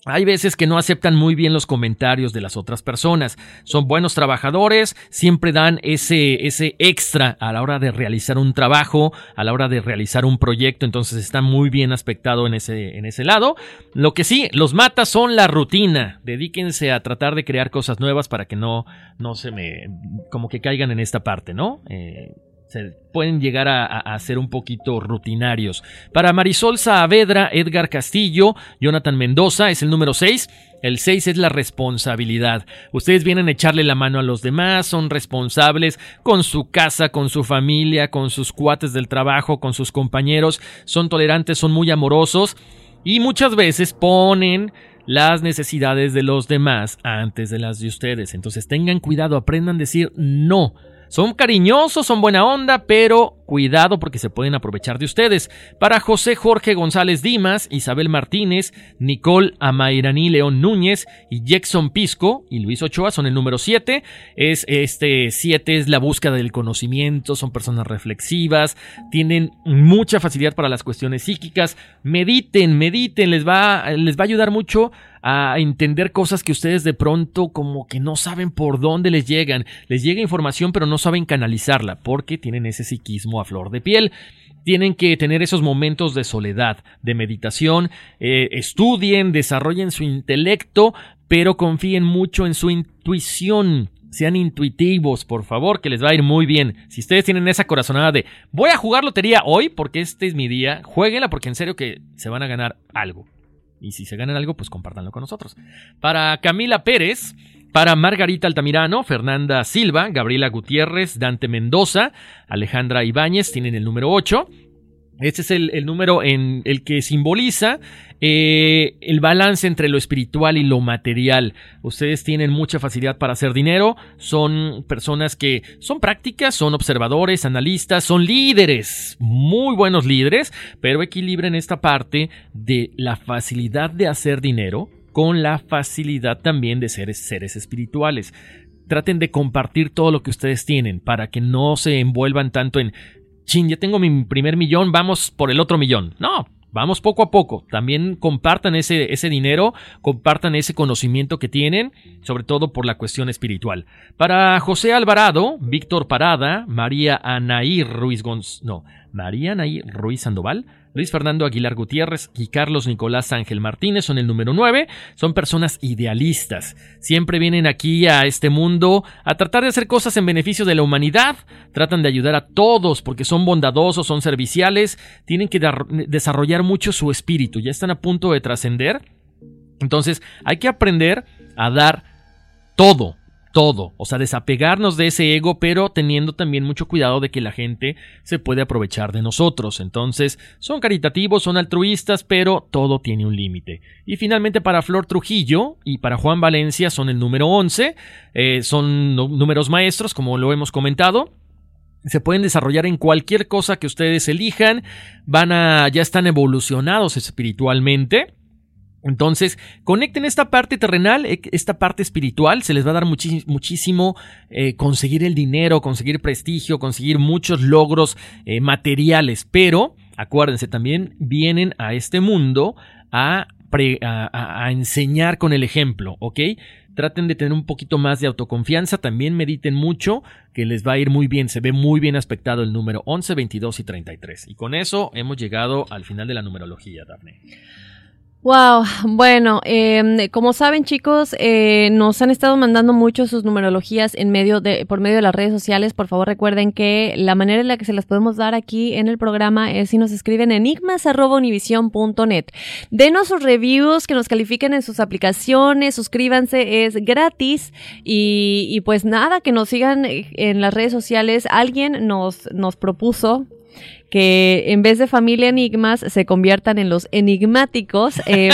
hay veces que no aceptan muy bien los comentarios de las otras personas. Son buenos trabajadores, siempre dan ese, ese extra a la hora de realizar un trabajo, a la hora de realizar un proyecto, entonces está muy bien aspectado en ese, en ese lado. Lo que sí, los mata son la rutina. Dedíquense a tratar de crear cosas nuevas para que no, no se me, como que caigan en esta parte, ¿no? Eh, se pueden llegar a, ser un poquito rutinarios. Para Marisol Saavedra, Edgar Castillo, Jonathan Mendoza es el número 6. El 6 es la responsabilidad. Ustedes vienen a echarle la mano a los demás, son responsables con su casa, con su familia, con sus cuates del trabajo, con sus compañeros, son tolerantes, son muy amorosos y muchas veces ponen las necesidades de los demás antes de las de ustedes. Entonces tengan cuidado, aprendan a decir no. Son cariñosos, son buena onda, pero cuidado porque se pueden aprovechar de ustedes. Para José Jorge González Dimas, Isabel Martínez, Nicole Amairani León Núñez y Jackson Pisco y Luis Ochoa son el número 7. Es este 7 es la búsqueda del conocimiento, son personas reflexivas, tienen mucha facilidad para las cuestiones psíquicas. Mediten, mediten, les va les va a ayudar mucho a entender cosas que ustedes de pronto como que no saben por dónde les llegan. Les llega información pero no saben canalizarla porque tienen ese psiquismo a flor de piel. Tienen que tener esos momentos de soledad, de meditación, eh, estudien, desarrollen su intelecto, pero confíen mucho en su intuición. Sean intuitivos, por favor, que les va a ir muy bien. Si ustedes tienen esa corazonada de voy a jugar lotería hoy porque este es mi día, jueguenla porque en serio que se van a ganar algo. Y si se ganan algo, pues compártanlo con nosotros. Para Camila Pérez, para Margarita Altamirano, Fernanda Silva, Gabriela Gutiérrez, Dante Mendoza, Alejandra Ibáñez tienen el número 8. Este es el, número en el que simboliza eh, el balance entre lo espiritual y lo material. Ustedes tienen mucha facilidad para hacer dinero, son personas que son prácticas, son observadores, analistas, son líderes, muy buenos líderes, pero equilibren esta parte de la facilidad de hacer dinero con la facilidad también de ser seres espirituales. Traten de compartir todo lo que ustedes tienen para que no se envuelvan tanto en, chin, ya tengo mi primer millón, vamos por el otro millón. No, Vamos poco a poco. También compartan ese, ese dinero, compartan ese conocimiento que tienen, sobre todo por la cuestión espiritual. Para José Alvarado, Víctor Parada, María Anaí Ruiz Gonz... No, María Anaí Ruiz Sandoval, Luis Fernando Aguilar Gutiérrez y Carlos Nicolás Ángel Martínez son el número 9. Son personas idealistas. Siempre vienen aquí a este mundo a tratar de hacer cosas en beneficio de la humanidad. Tratan de ayudar a todos porque son bondadosos, son serviciales. Tienen que desarrollar mucho su espíritu. Ya están a punto de trascender. Entonces hay que aprender a dar todo todo, o sea, desapegarnos de ese ego, pero teniendo también mucho cuidado de que la gente se puede aprovechar de nosotros. Entonces, son caritativos, son altruistas, pero todo tiene un límite. Y finalmente para Flor Trujillo y para Juan Valencia son el número 11, eh, son números maestros, como lo hemos comentado. Se pueden desarrollar en cualquier cosa que ustedes elijan, van a, ya están evolucionados espiritualmente entonces, conecten esta parte terrenal, eh, esta parte espiritual, se les va a dar muchísimo eh, conseguir el dinero, conseguir prestigio, conseguir muchos logros eh, materiales, pero acuérdense, también vienen a este mundo a, a, enseñar con el ejemplo, ¿ok? Traten de tener un poquito más de autoconfianza, también mediten mucho, que les va a ir muy bien, se ve muy bien aspectado el número 11, 22 y 33. Y con eso hemos llegado al final de la numerología, Daphne. Wow, bueno, eh, como saben chicos, eh, nos han estado mandando mucho sus numerologías en medio de, por medio de las redes sociales. Por favor recuerden que la manera en la que se las podemos dar aquí en el programa es si nos escriben enigmas@univision.net. Denos sus reviews, que nos califiquen en sus aplicaciones, suscríbanse, es gratis y, y pues nada, que nos sigan en las redes sociales. Alguien nos nos propuso que en vez de familia enigmas se conviertan en los enigmáticos. (laughs) Eh,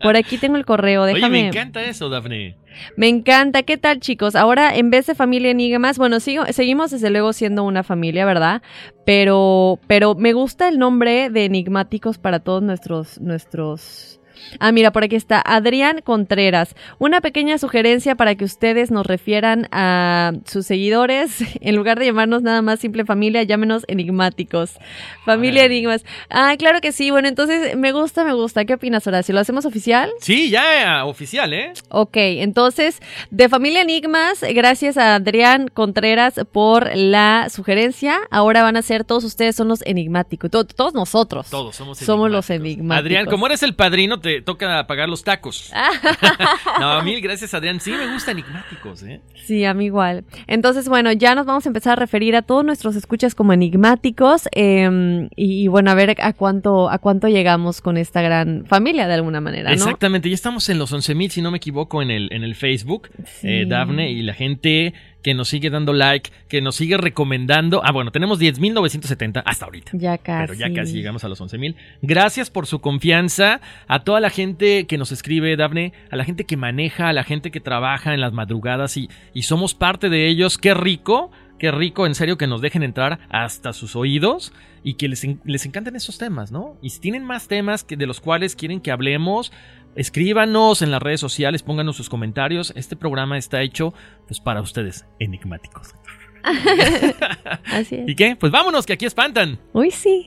por aquí tengo el correo, déjame. Oye, me encanta eso, Daphne. Me encanta. ¿Qué tal, chicos? Ahora, en vez de familia enigmas, bueno, sigo, seguimos desde luego siendo una familia, ¿verdad? Pero, pero me gusta el nombre de enigmáticos para todos nuestros, nuestros Ah, mira, por aquí está Adrián Contreras. Una pequeña sugerencia para que ustedes nos refieran a sus seguidores. (laughs) En lugar de llamarnos nada más simple familia, llámenos enigmáticos. Familia Enigmas. Ah, claro que sí. Bueno, entonces me gusta, me gusta. ¿Qué opinas, Horacio? ¿Lo hacemos oficial? Sí, ya oficial, ¿eh? Ok, entonces, de Familia Enigmas, gracias a Adrián Contreras por la sugerencia. Ahora van a ser todos ustedes son los enigmáticos. todos nosotros. Todos somos Somos los enigmáticos. Adrián, como eres el padrino, te toca pagar los tacos. (laughs) (laughs) no, mil gracias, Adrián. Sí, me gusta enigmáticos, ¿eh? Sí, a mí igual. Entonces, bueno, ya nos vamos a empezar a referir a todos nuestros escuchas como enigmáticos. Em, y, bueno, a ver a cuánto, a cuánto llegamos con esta gran familia de alguna manera, ¿no? Exactamente, ya estamos en los 11.000, si no me equivoco, en el, en el Facebook, eh, Dafne, y la gente que nos sigue dando like, que nos sigue recomendando. Ah, bueno, tenemos 10.970 hasta ahorita. Ya casi. Pero ya casi llegamos a los 11.000. Gracias por su confianza. A toda la gente que nos escribe, Dafne, a la gente que maneja, a la gente que trabaja en las madrugadas y, y somos parte de ellos. Qué rico. Qué rico, en serio, que nos dejen entrar hasta sus oídos y que les, les encanten esos temas, ¿no? Y si tienen más temas que, de los cuales quieren que hablemos, Escríbanos en las redes sociales, pónganos sus comentarios. Este programa está hecho pues para ustedes, enigmáticos. (laughs) Así es. (laughs) ¿Y qué? Pues vámonos, que aquí espantan. Uy, sí.